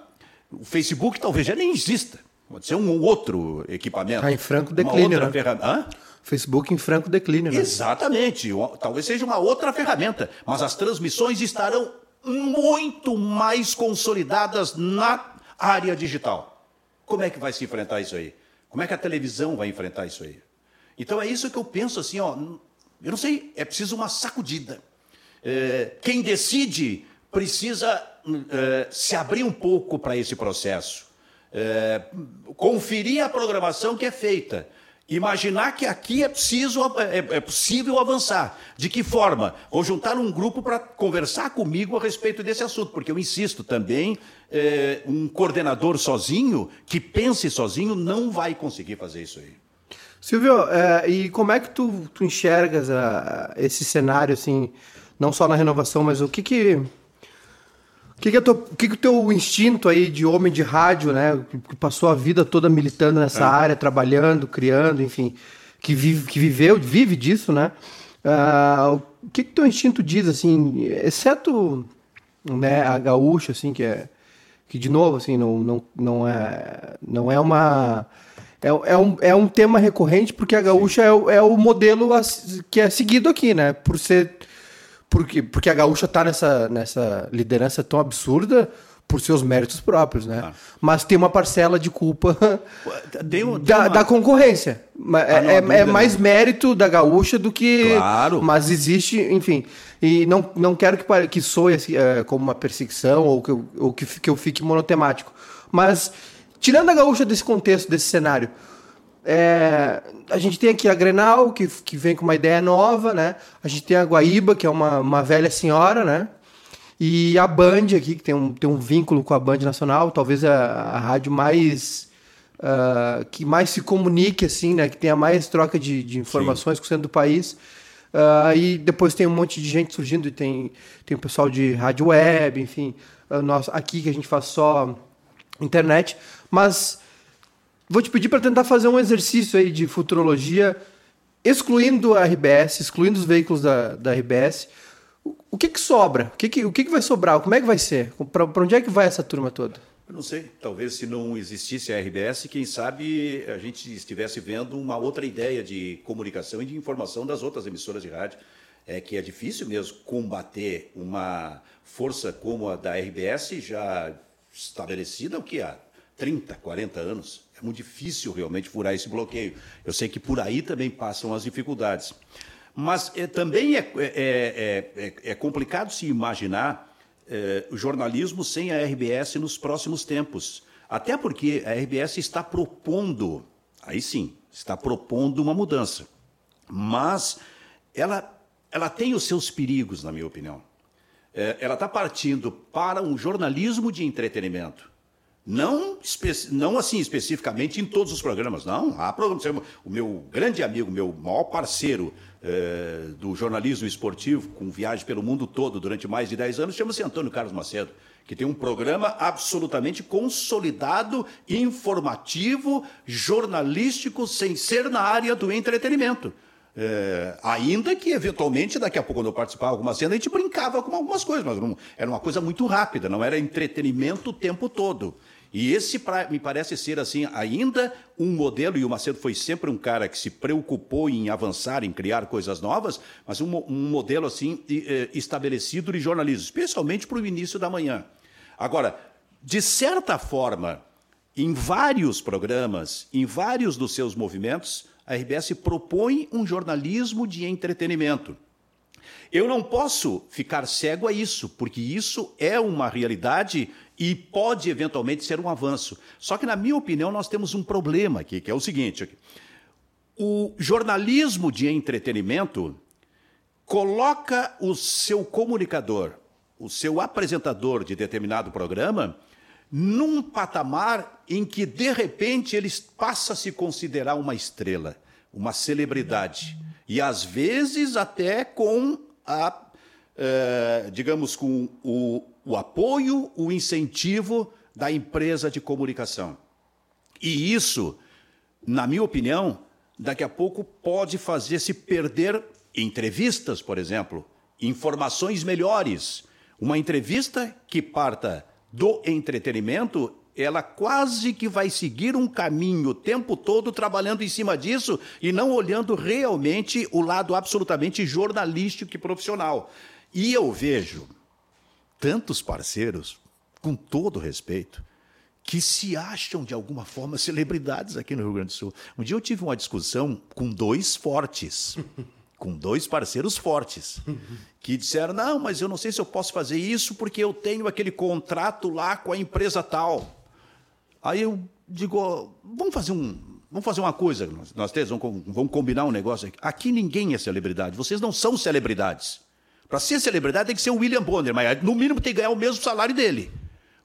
o Facebook talvez já nem exista. Pode ser um outro equipamento. Está em franco declínio. Uma outra né? ferramenta. Facebook em franco declínio. Né? Exatamente. Talvez seja uma outra ferramenta. Mas as transmissões estarão muito mais consolidadas na área digital. Como é que vai se enfrentar isso aí? Como é que a televisão vai enfrentar isso aí? Então é isso que eu penso assim, ó, eu não sei, é preciso uma sacudida. É, quem decide precisa é, se abrir um pouco para esse processo, é, conferir a programação que é feita. Imaginar que aqui é, preciso, é, é possível avançar. De que forma? Vou juntar um grupo para conversar comigo a respeito desse assunto, porque eu insisto também, um coordenador sozinho, que pense sozinho, não vai conseguir fazer isso aí. Silvio, é, e como é que tu, tu enxergas a, esse cenário, assim, não só na renovação, mas o que que... O que, que, é o que, que o teu instinto aí de homem de rádio, né, que passou a vida toda militando nessa é. área, trabalhando, criando, enfim, que, vive, que viveu, vive disso, né? Uh, o que, que teu instinto diz, assim, exceto né, a gaúcha, assim, que é que de novo, assim, não, não, não é não é uma é, é, um, é um tema recorrente porque a gaúcha é, é o modelo que é seguido aqui, né? Por ser porque, porque a gaúcha está nessa, nessa liderança tão absurda por seus méritos próprios, né? Ah. Mas tem uma parcela de culpa deu, deu da, uma... da, concorrência. Ah, é, é, é, mais mérito da gaúcha do que. Claro. Mas existe, enfim. E não, não quero que, que soe assim, é, como uma perseguição ou, que eu, ou que, que eu fique monotemático. Mas, tirando a gaúcha desse contexto, desse cenário, é, a gente tem aqui a Grenal, que, que vem com uma ideia nova, né? A gente tem a Guaíba, que é uma, uma velha senhora, né? E a Band aqui, que tem um, tem um vínculo com a Band Nacional, talvez a, a rádio mais. Uh, que mais se comunique, assim, né? Que tenha mais troca de, de informações Sim. com o centro do país. Uh, e depois tem um monte de gente surgindo, e tem, tem o pessoal de rádio web, enfim, nós, aqui que a gente faz só internet. Mas Vou te pedir para tentar fazer um exercício aí de futurologia, excluindo a RBS, excluindo os veículos da, da RBS. O, que, que sobra? O, que, que, o que, que vai sobrar? Como é que vai ser? Para onde é que vai essa turma toda? Eu não sei. Talvez se não existisse a RBS, quem sabe a gente estivesse vendo uma outra ideia de comunicação e de informação das outras emissoras de rádio. É que é difícil mesmo combater uma força como a da RBS, já estabelecida o que há 30, 40 anos. É muito difícil realmente furar esse bloqueio. Eu sei que por aí também passam as dificuldades. Mas é, também é, é, é, é, complicado se imaginar o jornalismo sem a RBS nos próximos tempos. Até porque a RBS está propondo, aí sim, está propondo uma mudança. Mas ela, ela tem os seus perigos, na minha opinião. ela está partindo para um jornalismo de entretenimento não, não assim especificamente em todos os programas, não. Há programas. O meu grande amigo, meu maior parceiro é, do jornalismo esportivo, com viagem pelo mundo todo durante mais de 10 anos, chama-se Antônio Carlos Macedo, que tem um programa absolutamente consolidado, informativo, jornalístico, sem ser na área do entretenimento. É, ainda que, eventualmente, daqui a pouco, quando eu participava de alguma cena, a gente brincava com algumas coisas, mas não, era uma coisa muito rápida, não era entretenimento o tempo todo. E esse pra, me parece ser assim ainda um modelo, e o Macedo foi sempre um cara que se preocupou em avançar, em criar coisas novas, mas um, um modelo assim eh, estabelecido de jornalismo, especialmente para o início da manhã. Agora, de certa forma, em vários programas, em vários dos seus movimentos, a RBS propõe um jornalismo de entretenimento. Eu não posso ficar cego a isso, porque isso é uma realidade e pode eventualmente ser um avanço. Só que, na minha opinião, nós temos um problema aqui, que é o seguinte: o jornalismo de entretenimento coloca o seu comunicador, o seu apresentador de determinado programa, num patamar em que, de repente, ele passa a se considerar uma estrela, uma celebridade. E, às vezes, até com a, eh, digamos, com o, o apoio, o incentivo da empresa de comunicação. E isso, na minha opinião, daqui a pouco pode fazer se perder entrevistas, por exemplo, informações melhores. Uma entrevista que parta do entretenimento ela quase que vai seguir um caminho o tempo todo trabalhando em cima disso e não olhando realmente o lado absolutamente jornalístico e profissional. E eu vejo tantos parceiros, com todo respeito, que se acham de alguma forma celebridades aqui no Rio Grande do Sul. Um dia eu tive uma discussão com dois fortes, com dois parceiros fortes, que disseram: não, mas eu não sei se eu posso fazer isso porque eu tenho aquele contrato lá com a empresa tal. Aí eu digo: vamos fazer um. Vamos fazer uma coisa, nós, nós três vamos, vamos combinar um negócio aqui. Aqui ninguém é celebridade, vocês não são celebridades. Para ser celebridade tem que ser o William Bonner, mas no mínimo tem que ganhar o mesmo salário dele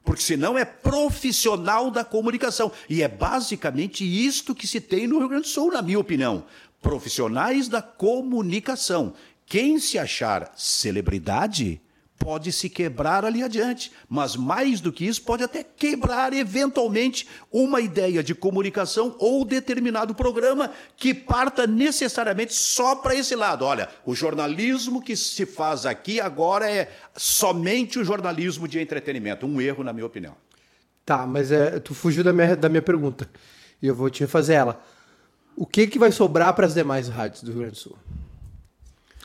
porque senão é profissional da comunicação. E é basicamente isto que se tem no Rio Grande do Sul, na minha opinião. Profissionais da comunicação. Quem se achar celebridade pode se quebrar ali adiante, mas mais do que isso, pode até quebrar eventualmente uma ideia de comunicação ou determinado programa que parta necessariamente só para esse lado. Olha, o jornalismo que se faz aqui agora é somente o jornalismo de entretenimento. Um erro, na minha opinião. Tá, mas é, tu fugiu da minha, da minha pergunta. E eu vou te refazer ela. O que, que vai sobrar para as demais rádios do Rio Grande do Sul?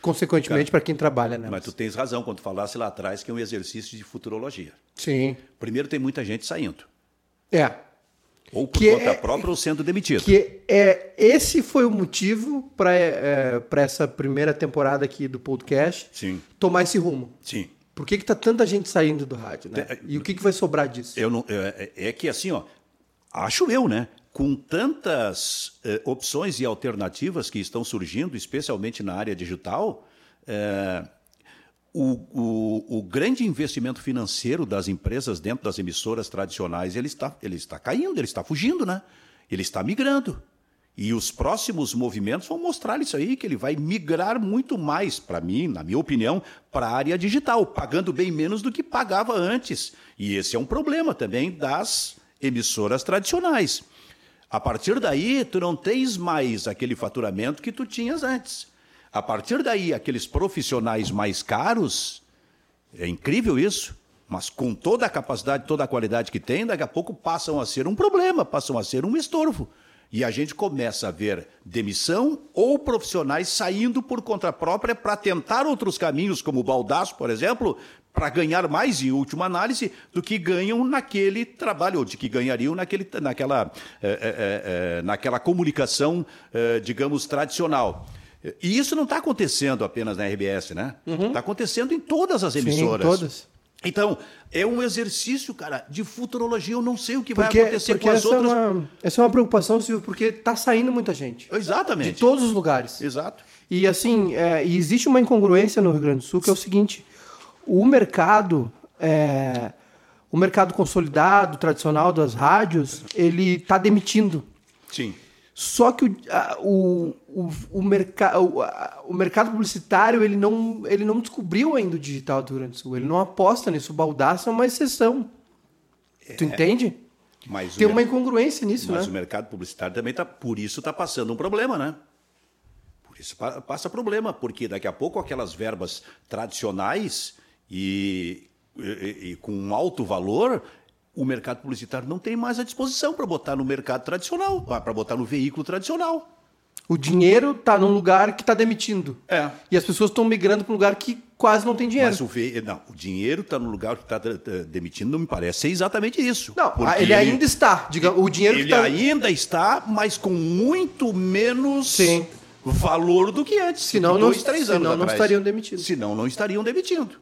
consequentemente para quem trabalha nelas. Mas tu tens razão quando falasse lá atrás que é um exercício de futurologia. Sim. Primeiro tem muita gente saindo. É. Ou por que conta é, própria ou sendo demitido. Que é, esse foi o motivo para é, essa primeira temporada aqui do podcast Sim. tomar esse rumo. Sim. Por que está tanta gente saindo do rádio? Né? E o que, que vai sobrar disso? Eu não, é, é, é que assim, ó, acho eu, né? Com tantas eh, opções e alternativas que estão surgindo, especialmente na área digital, eh, o, o, o, grande investimento financeiro das empresas dentro das emissoras tradicionais ele está, ele está caindo, ele está fugindo, né? ele está migrando. E os próximos movimentos vão mostrar isso aí, que ele vai migrar muito mais, para mim, na minha opinião, para a área digital, pagando bem menos do que pagava antes. E esse é um problema também das emissoras tradicionais. A partir daí, tu não tens mais aquele faturamento que tu tinhas antes. A partir daí, aqueles profissionais mais caros, é incrível isso, mas com toda a capacidade, toda a qualidade que tem, daqui a pouco passam a ser um problema, passam a ser um estorvo. E a gente começa a ver demissão ou profissionais saindo por conta própria para tentar outros caminhos, como o Baldaço, por exemplo, para ganhar mais, em última análise, do que ganham naquele trabalho, ou de que ganhariam naquele, naquela, é, é, é, naquela comunicação, digamos, tradicional. E isso não está acontecendo apenas na RBS, né? Está uhum. acontecendo em todas as emissoras. Sim, todas. Então, é um exercício, cara, de futurologia. Eu não sei o que vai acontecer com as essa outras. É uma, essa é uma preocupação, Silvio, porque está saindo muita gente. Exatamente. De todos os lugares. Exato. E assim, é, existe uma incongruência no Rio Grande do Sul que é o seguinte: o mercado, é, o mercado consolidado, tradicional das rádios, ele está demitindo. Sim. Só que o, o, o, o, merca, o, o, mercado publicitário ele não, ele não descobriu ainda o digital do Sul. Ele não aposta nisso. O Baldaço é uma exceção. É, tu entende? Tem uma incongruência nisso, mas né? Mas o mercado publicitário também está, por isso está passando um problema, né? Por isso passa problema, porque daqui a pouco aquelas verbas tradicionais e, e, e com alto valor, o mercado publicitário não tem mais a disposição para botar no mercado tradicional, ah, para botar no veículo tradicional. O dinheiro está num lugar que está demitindo. É. E as pessoas estão migrando para um lugar que quase não tem dinheiro. Mas o, ve... não, o dinheiro está no lugar que está demitindo, não me parece ser exatamente isso. Não, ele, ele ainda está. Diga, o dinheiro ele tá... ainda está, mas com muito menos Sim. valor do que antes. Senão, dois, não, três anos senão não estariam demitindo. Senão não estariam demitindo.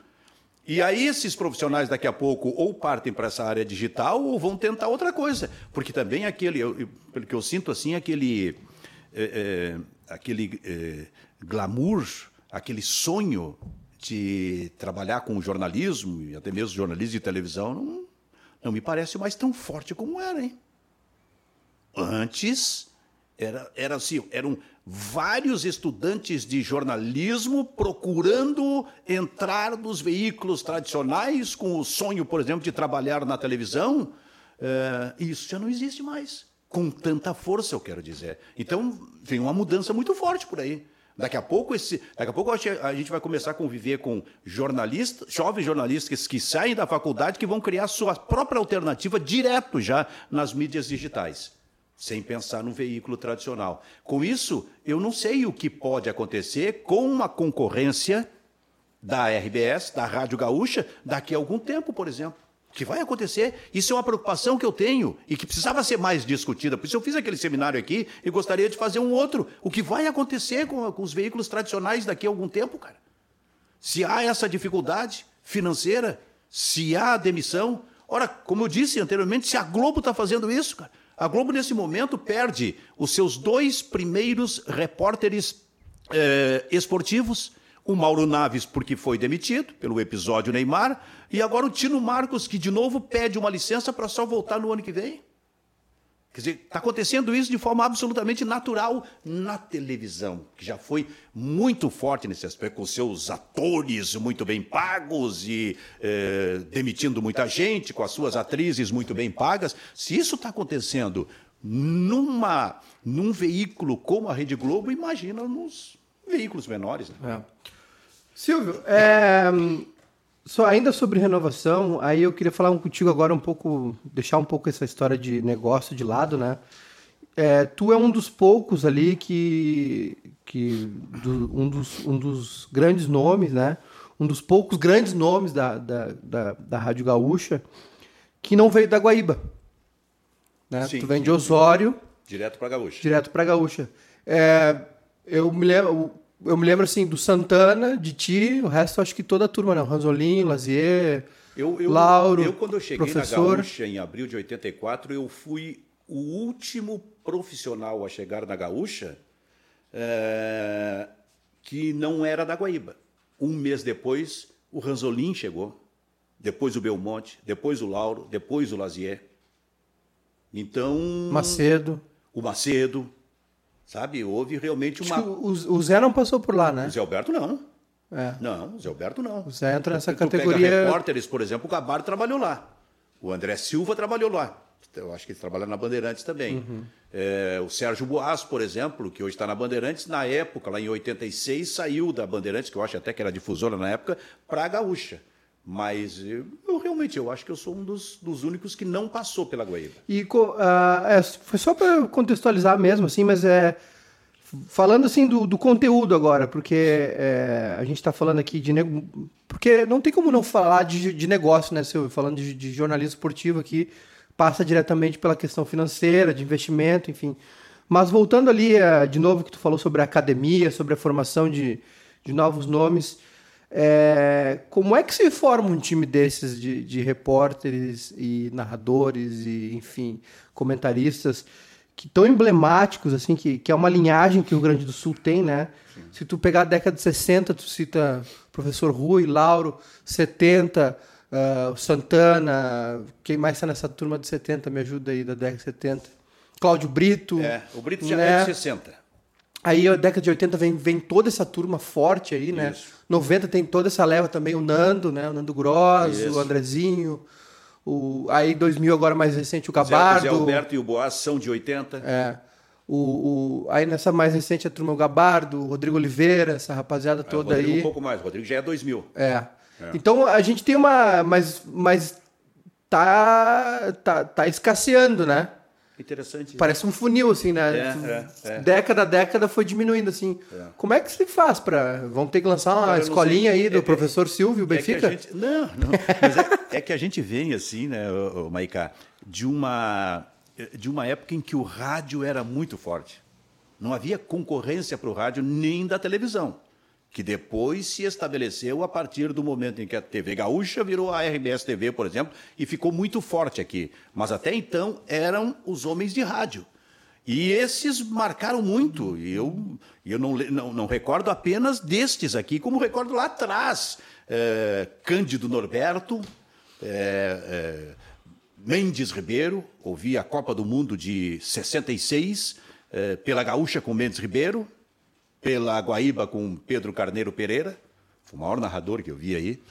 E aí esses profissionais daqui a pouco ou partem para essa área digital ou vão tentar outra coisa, porque também aquele, eu, pelo que eu sinto assim, aquele, é, é, aquele é, glamour, aquele sonho de trabalhar com jornalismo e até mesmo jornalismo de televisão não, não me parece mais tão forte como era, hein? Antes era, era assim, eram vários estudantes de jornalismo procurando entrar nos veículos tradicionais com o sonho, por exemplo, de trabalhar na televisão. É, isso já não existe mais. Com tanta força, eu quero dizer. Então, tem uma mudança muito forte por aí. Daqui a pouco, esse, daqui a pouco a gente vai começar a conviver com jornalistas, jovens jornalistas que saem da faculdade que vão criar sua própria alternativa direto já nas mídias digitais sem pensar no veículo tradicional. Com isso, eu não sei o que pode acontecer com uma concorrência da RBS, da Rádio Gaúcha, daqui a algum tempo, por exemplo. Que vai acontecer? Isso é uma preocupação que eu tenho e que precisava ser mais discutida. Por isso eu fiz aquele seminário aqui e gostaria de fazer um outro. O que vai acontecer com, com os veículos tradicionais daqui a algum tempo, cara? Se há essa dificuldade financeira, se há demissão. Ora, como eu disse anteriormente, se a Globo está fazendo isso, cara, a Globo nesse momento perde os seus dois primeiros repórteres eh, esportivos o Mauro Naves, porque foi demitido pelo episódio Neymar, e agora o Tino Marcos, que de novo pede uma licença para só voltar no ano que vem. Quer dizer, está acontecendo isso de forma absolutamente natural na televisão, que já foi muito forte nesse aspecto, com seus atores muito bem pagos e eh, demitindo muita gente, com as suas atrizes muito bem pagas. Se isso está acontecendo numa, num veículo como a Rede Globo, imagina nos veículos menores. Né? É. Silvio, é, só ainda sobre renovação, aí eu queria falar contigo agora um pouco, deixar um pouco essa história de negócio de lado, né? É, tu é um dos poucos ali que, que do, um, dos, um dos grandes nomes, né? Um dos poucos grandes nomes da, da, da, da Rádio Gaúcha que não veio da Guaíba. Né? Sim, tu vem de Osório. Direto para Gaúcha. Direto para Gaúcha. É, eu me lembro, eu me lembro assim do Santana, de ti, o resto acho que toda a turma, né? Ranzolin, Lazier, eu, eu, Lauro. Eu, quando eu cheguei professor... na Gaúcha em abril de 84, eu fui o último profissional a chegar na Gaúcha é, que não era da Guaíba. Um mês depois, o Ranzolin chegou, depois o Belmonte, depois o Lauro, depois o Lazier. Então. Macedo. O Macedo. Sabe? Houve realmente uma. O, o, Zé não passou por lá, né? O Zé Alberto não. É. Não, o Zé Alberto não. O Zé entra nessa tu categoria. Pega repórteres, por exemplo, o Gabardo trabalhou lá. O André Silva trabalhou lá. Eu acho que ele trabalha na Bandeirantes também. Uhum. É, o Sérgio Boas, por exemplo, que hoje está na Bandeirantes, na época, lá em 86, saiu da Bandeirantes, que eu acho até que era difusora na época, para a Gaúcha. Mas eu, realmente eu acho que eu sou um dos, dos únicos que não passou pela Guaíba. E uh, é, foi só para contextualizar mesmo, assim, mas é falando assim do, do conteúdo agora, porque é, a gente está falando aqui de porque não tem como não falar de, de negócio, né, Silvio? Falando de, de jornalismo esportivo aqui, passa diretamente pela questão financeira, de investimento, enfim. Mas voltando ali uh, de novo que tu falou sobre a academia, sobre a formação de, de novos nomes. É, como é que se forma um time desses de, de repórteres e narradores e, enfim, comentaristas que tão emblemáticos, assim, que, que é uma linhagem que o Rio Grande do Sul tem, né? Sim. Se tu pegar a década de 60, tu cita professor Rui, Lauro, 70, uh, Santana, quem mais está nessa turma de 70, me ajuda aí, da década de 70. Cláudio Brito. É, o Brito já né? é de 60. Aí, a década de 80 vem, vem toda essa turma forte aí, né? Isso. 90 tem toda essa leva também, o Nando, né? O Nando Gross, Isso. o Andrezinho. O, aí 2000 agora mais recente o Gabardo. O Zé Alberto e o Boas são de 80. É. O, o, aí nessa mais recente a turma o Gabardo, o Rodrigo Oliveira, essa rapaziada toda é, Rodrigo aí. um pouco mais, o Rodrigo já é 2000. É. é. Então a gente tem uma. Mas, mas tá, tá, tá escasseando, né? Interessante. Parece um funil, assim, né? É, é, é. Década a década foi diminuindo, assim. É. Como é que se faz para. Vamos ter que lançar uma Cara, escolinha aí do é professor Silvio Benfica? Gente... Não, não. Mas é, que a gente vem, assim, né, Maicá, de uma, de uma época em que o rádio era muito forte. Não havia concorrência para o rádio nem da televisão que depois se estabeleceu a partir do momento em que a TV Gaúcha virou a RBS TV, por exemplo, e ficou muito forte aqui. Mas até então eram os homens de rádio. E esses marcaram muito. E eu, eu não, não, não recordo apenas destes aqui, como recordo lá atrás. É, Cândido Norberto, é, é, Mendes Ribeiro, ouvi a Copa do Mundo de 66, é, pela Gaúcha com Mendes Ribeiro, pela Guaíba com Pedro Carneiro Pereira, o maior narrador que eu vi aí.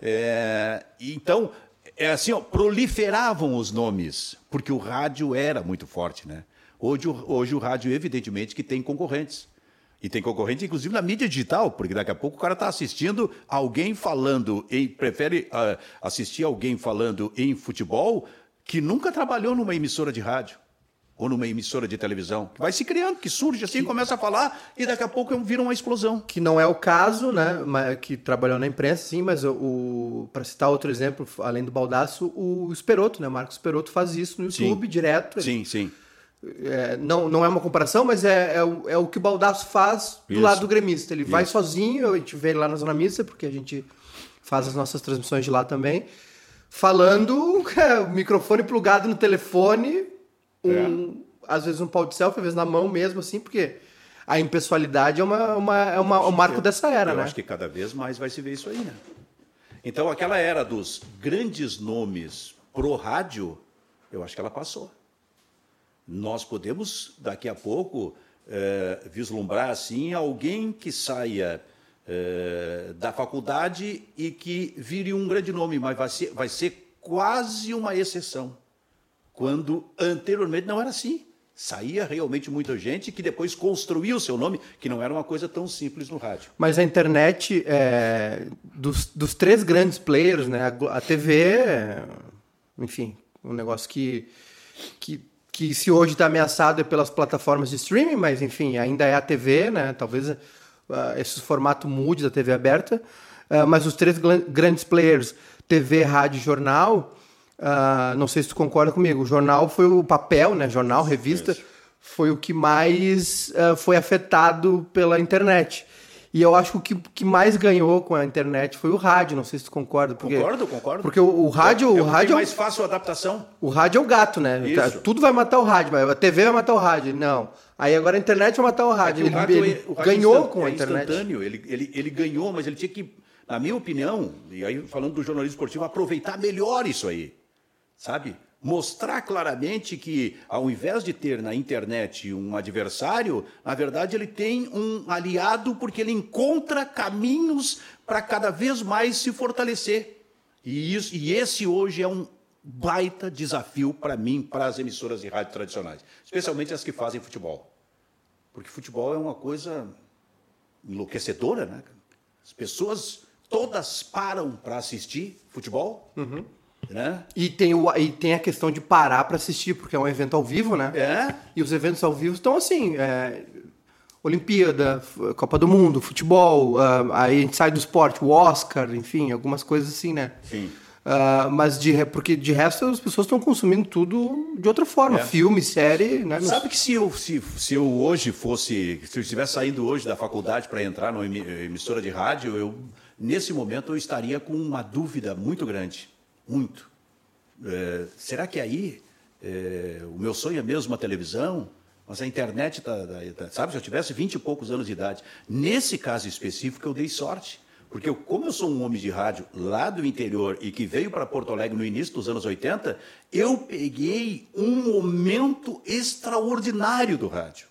É, então, é assim, ó, proliferavam os nomes, porque o rádio era muito forte, né? Hoje, hoje o rádio, evidentemente, que tem concorrentes. E tem concorrente, inclusive, na mídia digital, porque daqui a pouco o cara está assistindo alguém falando, em, prefere uh, assistir alguém falando em futebol que nunca trabalhou numa emissora de rádio. Ou numa emissora de televisão. Vai se criando, que surge assim, que... começa a falar e daqui a pouco vira uma explosão. Que não é o caso, né? Que trabalhou na imprensa, sim, mas o, para citar outro exemplo, além do Baldaço, o Esperoto, né? O Marcos Esperoto faz isso no YouTube sim. direto. Sim, sim. É, não, não é uma comparação, mas é, é, o, é o que o Baldaço faz do isso. lado do gremista. Ele isso. vai sozinho, a gente vê ele lá na Zona Mista, porque a gente faz as nossas transmissões de lá também, falando, é, o microfone plugado no telefone, um, é. às vezes um pau de selfie, às vezes na mão mesmo, assim, porque a impessoalidade é, uma, uma, é uma, um marco dessa era, eu né? acho que cada vez mais vai se ver isso aí, né? Então, aquela era dos grandes nomes pro rádio, eu acho que ela passou. Nós podemos, daqui a pouco, é, vislumbrar, assim, alguém que saia é, da faculdade e que vire um grande nome, mas vai ser, vai ser quase uma exceção quando anteriormente não era assim. Saía realmente muita gente que depois construía o seu nome, que não era uma coisa tão simples no rádio. Mas a internet, é, dos, dos, três grandes players, né, a, TV, enfim, um negócio que, que, que se hoje está ameaçado é pelas plataformas de streaming, mas enfim, ainda é a TV, né, talvez uh, esse formato mude da TV aberta. Uh, mas os três grandes players, TV, rádio e jornal, Uh, não sei se tu concorda comigo. O jornal foi o papel, né? Jornal, revista, foi o que mais uh, foi afetado pela internet. E eu acho que o que mais ganhou com a internet foi o rádio. Não sei se tu concorda. Porque, concordo, concordo. Porque o, o rádio. É, é o rádio é mais fácil a adaptação. O rádio é o gato, né? Isso. Tudo vai matar o rádio. A TV vai matar o rádio. Não. Aí agora a internet vai matar o rádio. É ele, rádio, ele rádio ganhou com a internet. Instantâneo. Ele, ele, ele ganhou, mas ele tinha que, na minha opinião, e aí falando do jornalismo esportivo, aproveitar melhor isso aí sabe? Mostrar claramente que, ao invés de ter na internet um adversário, na verdade ele tem um aliado porque ele encontra caminhos para cada vez mais se fortalecer. E, isso, e esse hoje é um baita desafio para mim, para as emissoras de rádio tradicionais, especialmente as que fazem futebol. Porque futebol é uma coisa enlouquecedora, né? As pessoas todas param para assistir futebol. Uhum. Né? E, tem o, e tem a questão de parar para assistir, porque é um evento ao vivo, né? É. E os eventos ao vivo estão assim. É, Olimpíada, Copa do Mundo, futebol, uh, aí a gente sai do esporte, o Oscar, enfim, algumas coisas assim, né? Sim. Uh, mas de, porque de resto as pessoas estão consumindo tudo de outra forma, é. filme, série, né? Sabe que se eu, se, se eu hoje fosse, se eu estivesse saindo hoje da faculdade para entrar numa emissora de rádio, eu nesse momento eu estaria com uma dúvida muito grande muito. É, será que aí é, o meu sonho é mesmo a televisão? Mas a internet está. Tá, tá, sabe, se eu tivesse 20 e poucos anos de idade. Nesse caso específico, eu dei sorte. Porque eu, como eu sou um homem de rádio lá do interior e que veio para Porto Alegre no início dos anos 80, eu peguei um momento extraordinário do rádio.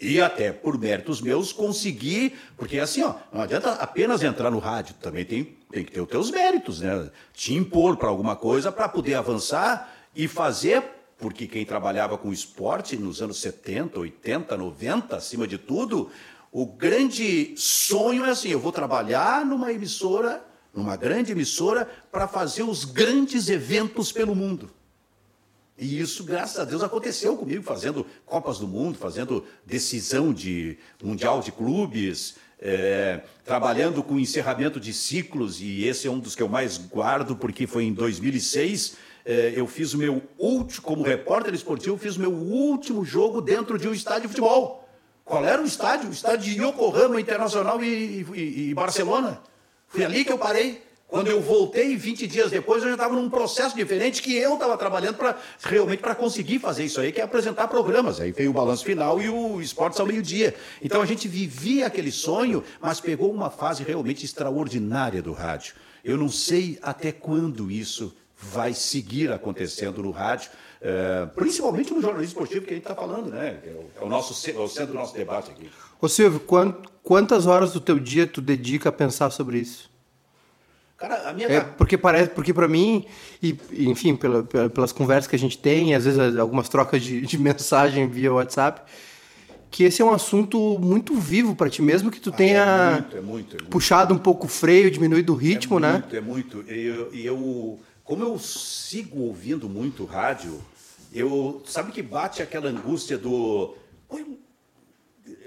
E até por méritos meus consegui, porque assim, ó, não adianta apenas entrar no rádio, também tem, tem que ter os teus méritos, né? Te impor para alguma coisa para poder avançar e fazer, porque quem trabalhava com esporte nos anos 70, 80, 90, acima de tudo, o grande sonho é assim, eu vou trabalhar numa emissora, numa grande emissora para fazer os grandes eventos pelo mundo. E isso, graças a Deus, aconteceu comigo, fazendo Copas do Mundo, fazendo decisão de Mundial de Clubes, é, trabalhando com encerramento de ciclos, e esse é um dos que eu mais guardo, porque foi em 2006. É, eu fiz o meu último, como repórter esportivo, fiz o meu último jogo dentro de um estádio de futebol. Qual era o estádio? O estádio de Yokohama Internacional e, e, e Barcelona. Foi ali que eu parei. Quando eu voltei 20 dias depois, eu já estava num processo diferente que eu estava trabalhando para realmente para conseguir fazer isso aí, que é apresentar programas. Aí veio o balanço final e o esporte ao meio-dia. Então a gente vivia aquele sonho, mas pegou uma fase realmente extraordinária do rádio. Eu não sei até quando isso vai seguir acontecendo no rádio, é, principalmente no jornalismo esportivo que a gente está falando, né? É é o nosso é o centro do nosso debate aqui. Ô Silvio, quantas horas do teu dia tu dedica a pensar sobre isso? Cara, a minha. É, porque parece, porque para mim, e, enfim, pela, pelas conversas que a gente tem, às vezes algumas trocas de, de mensagem via WhatsApp, que esse é um assunto muito vivo para ti, mesmo que tu ah, tenha é muito, é muito, é muito. puxado um pouco o freio, diminuído o ritmo, é né? Muito, é muito. E eu, eu, como eu sigo ouvindo muito rádio, eu sabe que bate aquela angústia do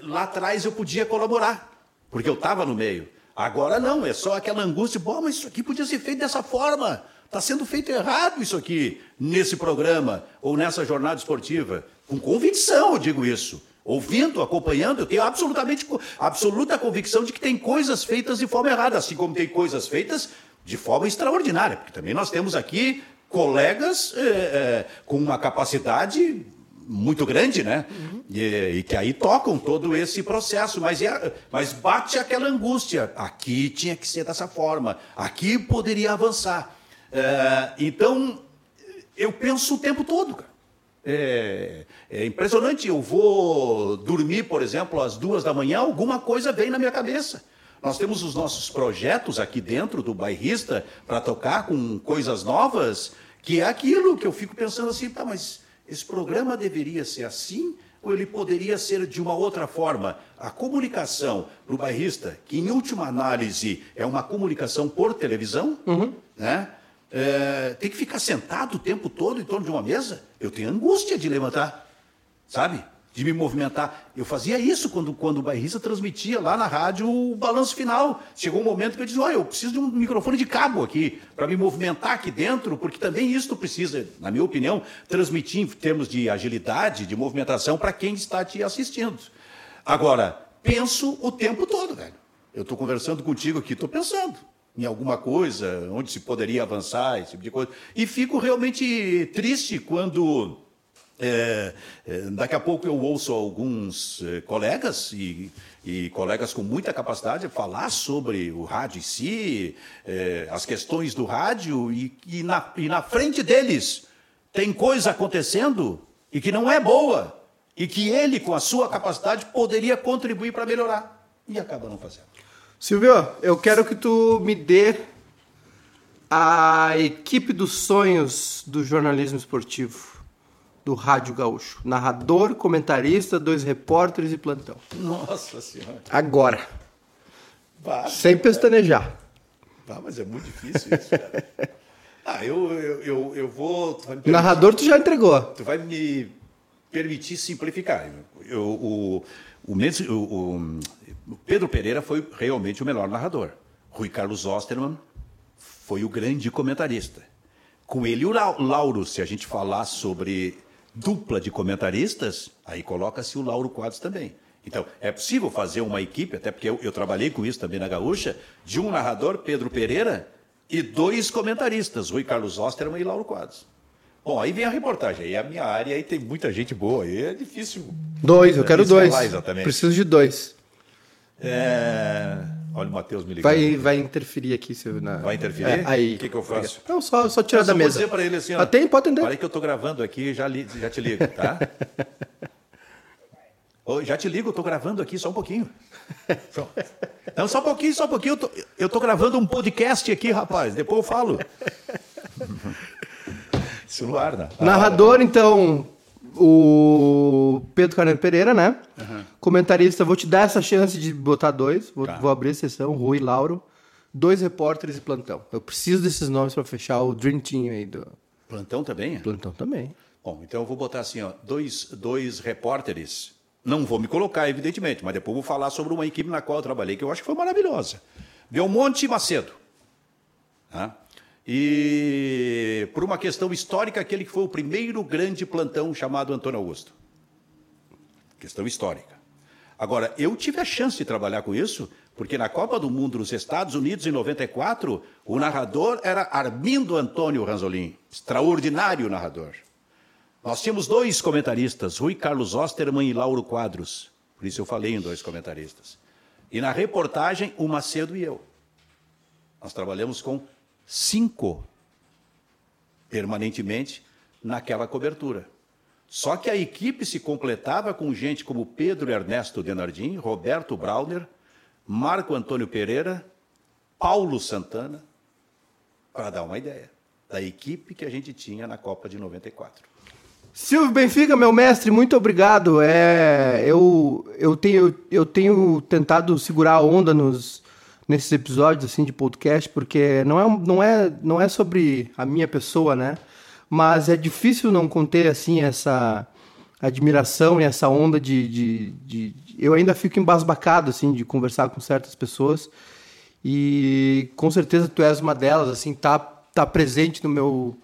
lá atrás eu podia colaborar, porque eu estava no meio. Agora não, é só aquela angústia, bom, mas isso aqui podia ser feito dessa forma. Está sendo feito errado isso aqui nesse programa ou nessa jornada esportiva. Com convicção, eu digo isso. Ouvindo, acompanhando, eu tenho absolutamente, absoluta convicção de que tem coisas feitas de forma errada, assim como tem coisas feitas de forma extraordinária, porque também nós temos aqui colegas é, é, com uma capacidade muito grande, né? Uhum. E, e, que aí tocam todo esse processo, mas, é, mas bate aquela angústia. Aqui tinha que ser dessa forma, aqui poderia avançar. É, então, eu penso o tempo todo, cara. É, é, impressionante. Eu vou dormir, por exemplo, às duas da manhã, alguma coisa vem na minha cabeça. Nós temos os nossos projetos aqui dentro do bairrista para tocar com coisas novas, que é aquilo que eu fico pensando assim, tá, mas esse programa deveria ser assim ou ele poderia ser de uma outra forma? A comunicação para o bairrista, que em última análise é uma comunicação por televisão, uhum. né? É, tem que ficar sentado o tempo todo em torno de uma mesa? Eu tenho angústia de levantar, sabe? De me movimentar. Eu fazia isso quando, quando o bairrista transmitia lá na rádio o balanço final. Chegou um momento que eu disse: olha, eu preciso de um microfone de cabo aqui para me movimentar aqui dentro, porque também isso precisa, na minha opinião, transmitir em termos de agilidade, de movimentação para quem está te assistindo. Agora, penso o tempo todo, velho. Eu estou conversando contigo aqui, estou pensando em alguma coisa, onde se poderia avançar, esse tipo de coisa. E fico realmente triste quando. É, é, daqui a pouco eu ouço alguns é, colegas e, e, colegas com muita capacidade falar sobre o rádio em si, é, as questões do rádio, e, e, na, e na frente deles tem coisa acontecendo e que não é boa, e que ele, com a sua capacidade, poderia contribuir para melhorar. E acaba não fazendo. Silvio, eu quero que tu me dê a equipe dos sonhos do jornalismo esportivo do Rádio Gaúcho. Narrador, comentarista, dois repórteres e plantão. Nossa Senhora. Agora. Sem pestanejar. Ah, mas é muito difícil isso, cara. ah, eu, eu, eu, eu vou. Tu Narrador tu já entregou. Tu vai me permitir simplificar. Eu, o, o, o, o Pedro Pereira foi realmente o melhor narrador. Rui Carlos Osterman foi o grande comentarista. Com ele o Lauro, se a gente falar sobre dupla de comentaristas, aí coloca-se o Lauro Quadros também. Então, é possível fazer uma equipe, até porque eu, eu, trabalhei com isso também na Gaúcha, de um narrador, Pedro Pereira, e dois comentaristas, Rui Carlos Osterman e Lauro Quadros. Bom, aí vem a reportagem, aí é a minha área, aí tem muita gente boa, aí é difícil. Dois, eu quero dois. Preciso de dois. É... Olha o Matheus me ligando. Vai, vai interferir aqui. Se eu, na... Vai interferir? É, aí. O que, que eu faço? Não, só, só tirar da mesa. Vou dizer para ele assim, ó. Tem, pode atender. Olha que eu estou gravando aqui, já, li, já te ligo, tá? oh, já te ligo, eu estou gravando aqui só um pouquinho. Não, só um pouquinho, só um pouquinho. Eu estou gravando um podcast aqui, rapaz. Depois eu falo. Isso no ar, né? Narrador, então, o Pedro Carneiro Pereira, né? Uhum. Comentarista, vou te dar essa chance de botar dois. Vou, tá. vou abrir a sessão, Rui e Lauro. Dois repórteres e plantão. Eu preciso desses nomes para fechar o Dream Team aí do. Plantão também? Plantão também. Bom, então eu vou botar assim, ó, dois, dois repórteres. Não vou me colocar, evidentemente, mas depois vou falar sobre uma equipe na qual eu trabalhei, que eu acho que foi maravilhosa. Belmonte e Macedo. Tá? E por uma questão histórica, aquele que foi o primeiro grande plantão chamado Antônio Augusto. Questão histórica. Agora, eu tive a chance de trabalhar com isso, porque na Copa do Mundo nos Estados Unidos, em 94, o narrador era Armindo Antônio Ranzolin, extraordinário narrador. Nós tínhamos dois comentaristas, Rui Carlos Osterman e Lauro Quadros. Por isso eu falei em dois comentaristas. E na reportagem, o Macedo e eu. Nós trabalhamos com cinco permanentemente naquela cobertura. Só que a equipe se completava com gente como Pedro Ernesto Denardim, Roberto Brauner, Marco Antônio Pereira, Paulo Santana, para dar uma ideia da equipe que a gente tinha na Copa de 94. Silvio Benfica, meu mestre, muito obrigado. É, eu, eu, tenho, eu tenho tentado segurar a onda nos, nesses episódios assim de podcast, porque não é, não é, não é sobre a minha pessoa, né? mas é difícil não conter assim essa admiração e essa onda de, de, de, eu ainda fico embasbacado assim de conversar com certas pessoas e com certeza tu és uma delas assim tá tá presente no meu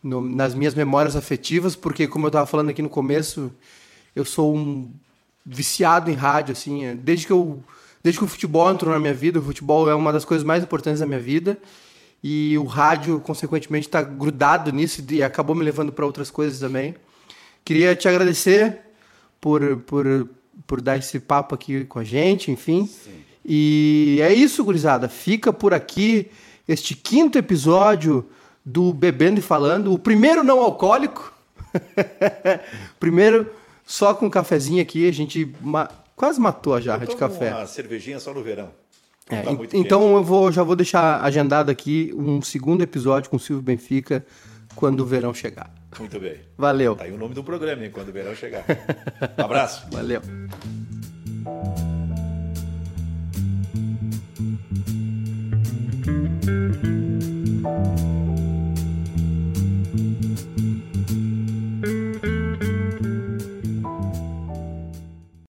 no, nas minhas memórias afetivas porque como eu estava falando aqui no começo eu sou um viciado em rádio assim desde que eu desde que o futebol entrou na minha vida o futebol é uma das coisas mais importantes da minha vida e o rádio consequentemente está grudado nisso e acabou me levando para outras coisas também Queria te agradecer por, por, por dar esse papo aqui com a gente, enfim. Sim. E é isso, gurizada. Fica por aqui este quinto episódio do Bebendo e Falando, o primeiro não alcoólico. primeiro só com um cafezinho aqui, a gente Quase matou a jarra de café. Uma cervejinha só no verão. É, tá então quente. eu vou, já vou deixar agendado aqui um segundo episódio com o Silvio Benfica quando o verão chegar. Muito bem. Valeu. Tá aí o nome do programa, hein? Quando o verão chegar. Um abraço. Valeu.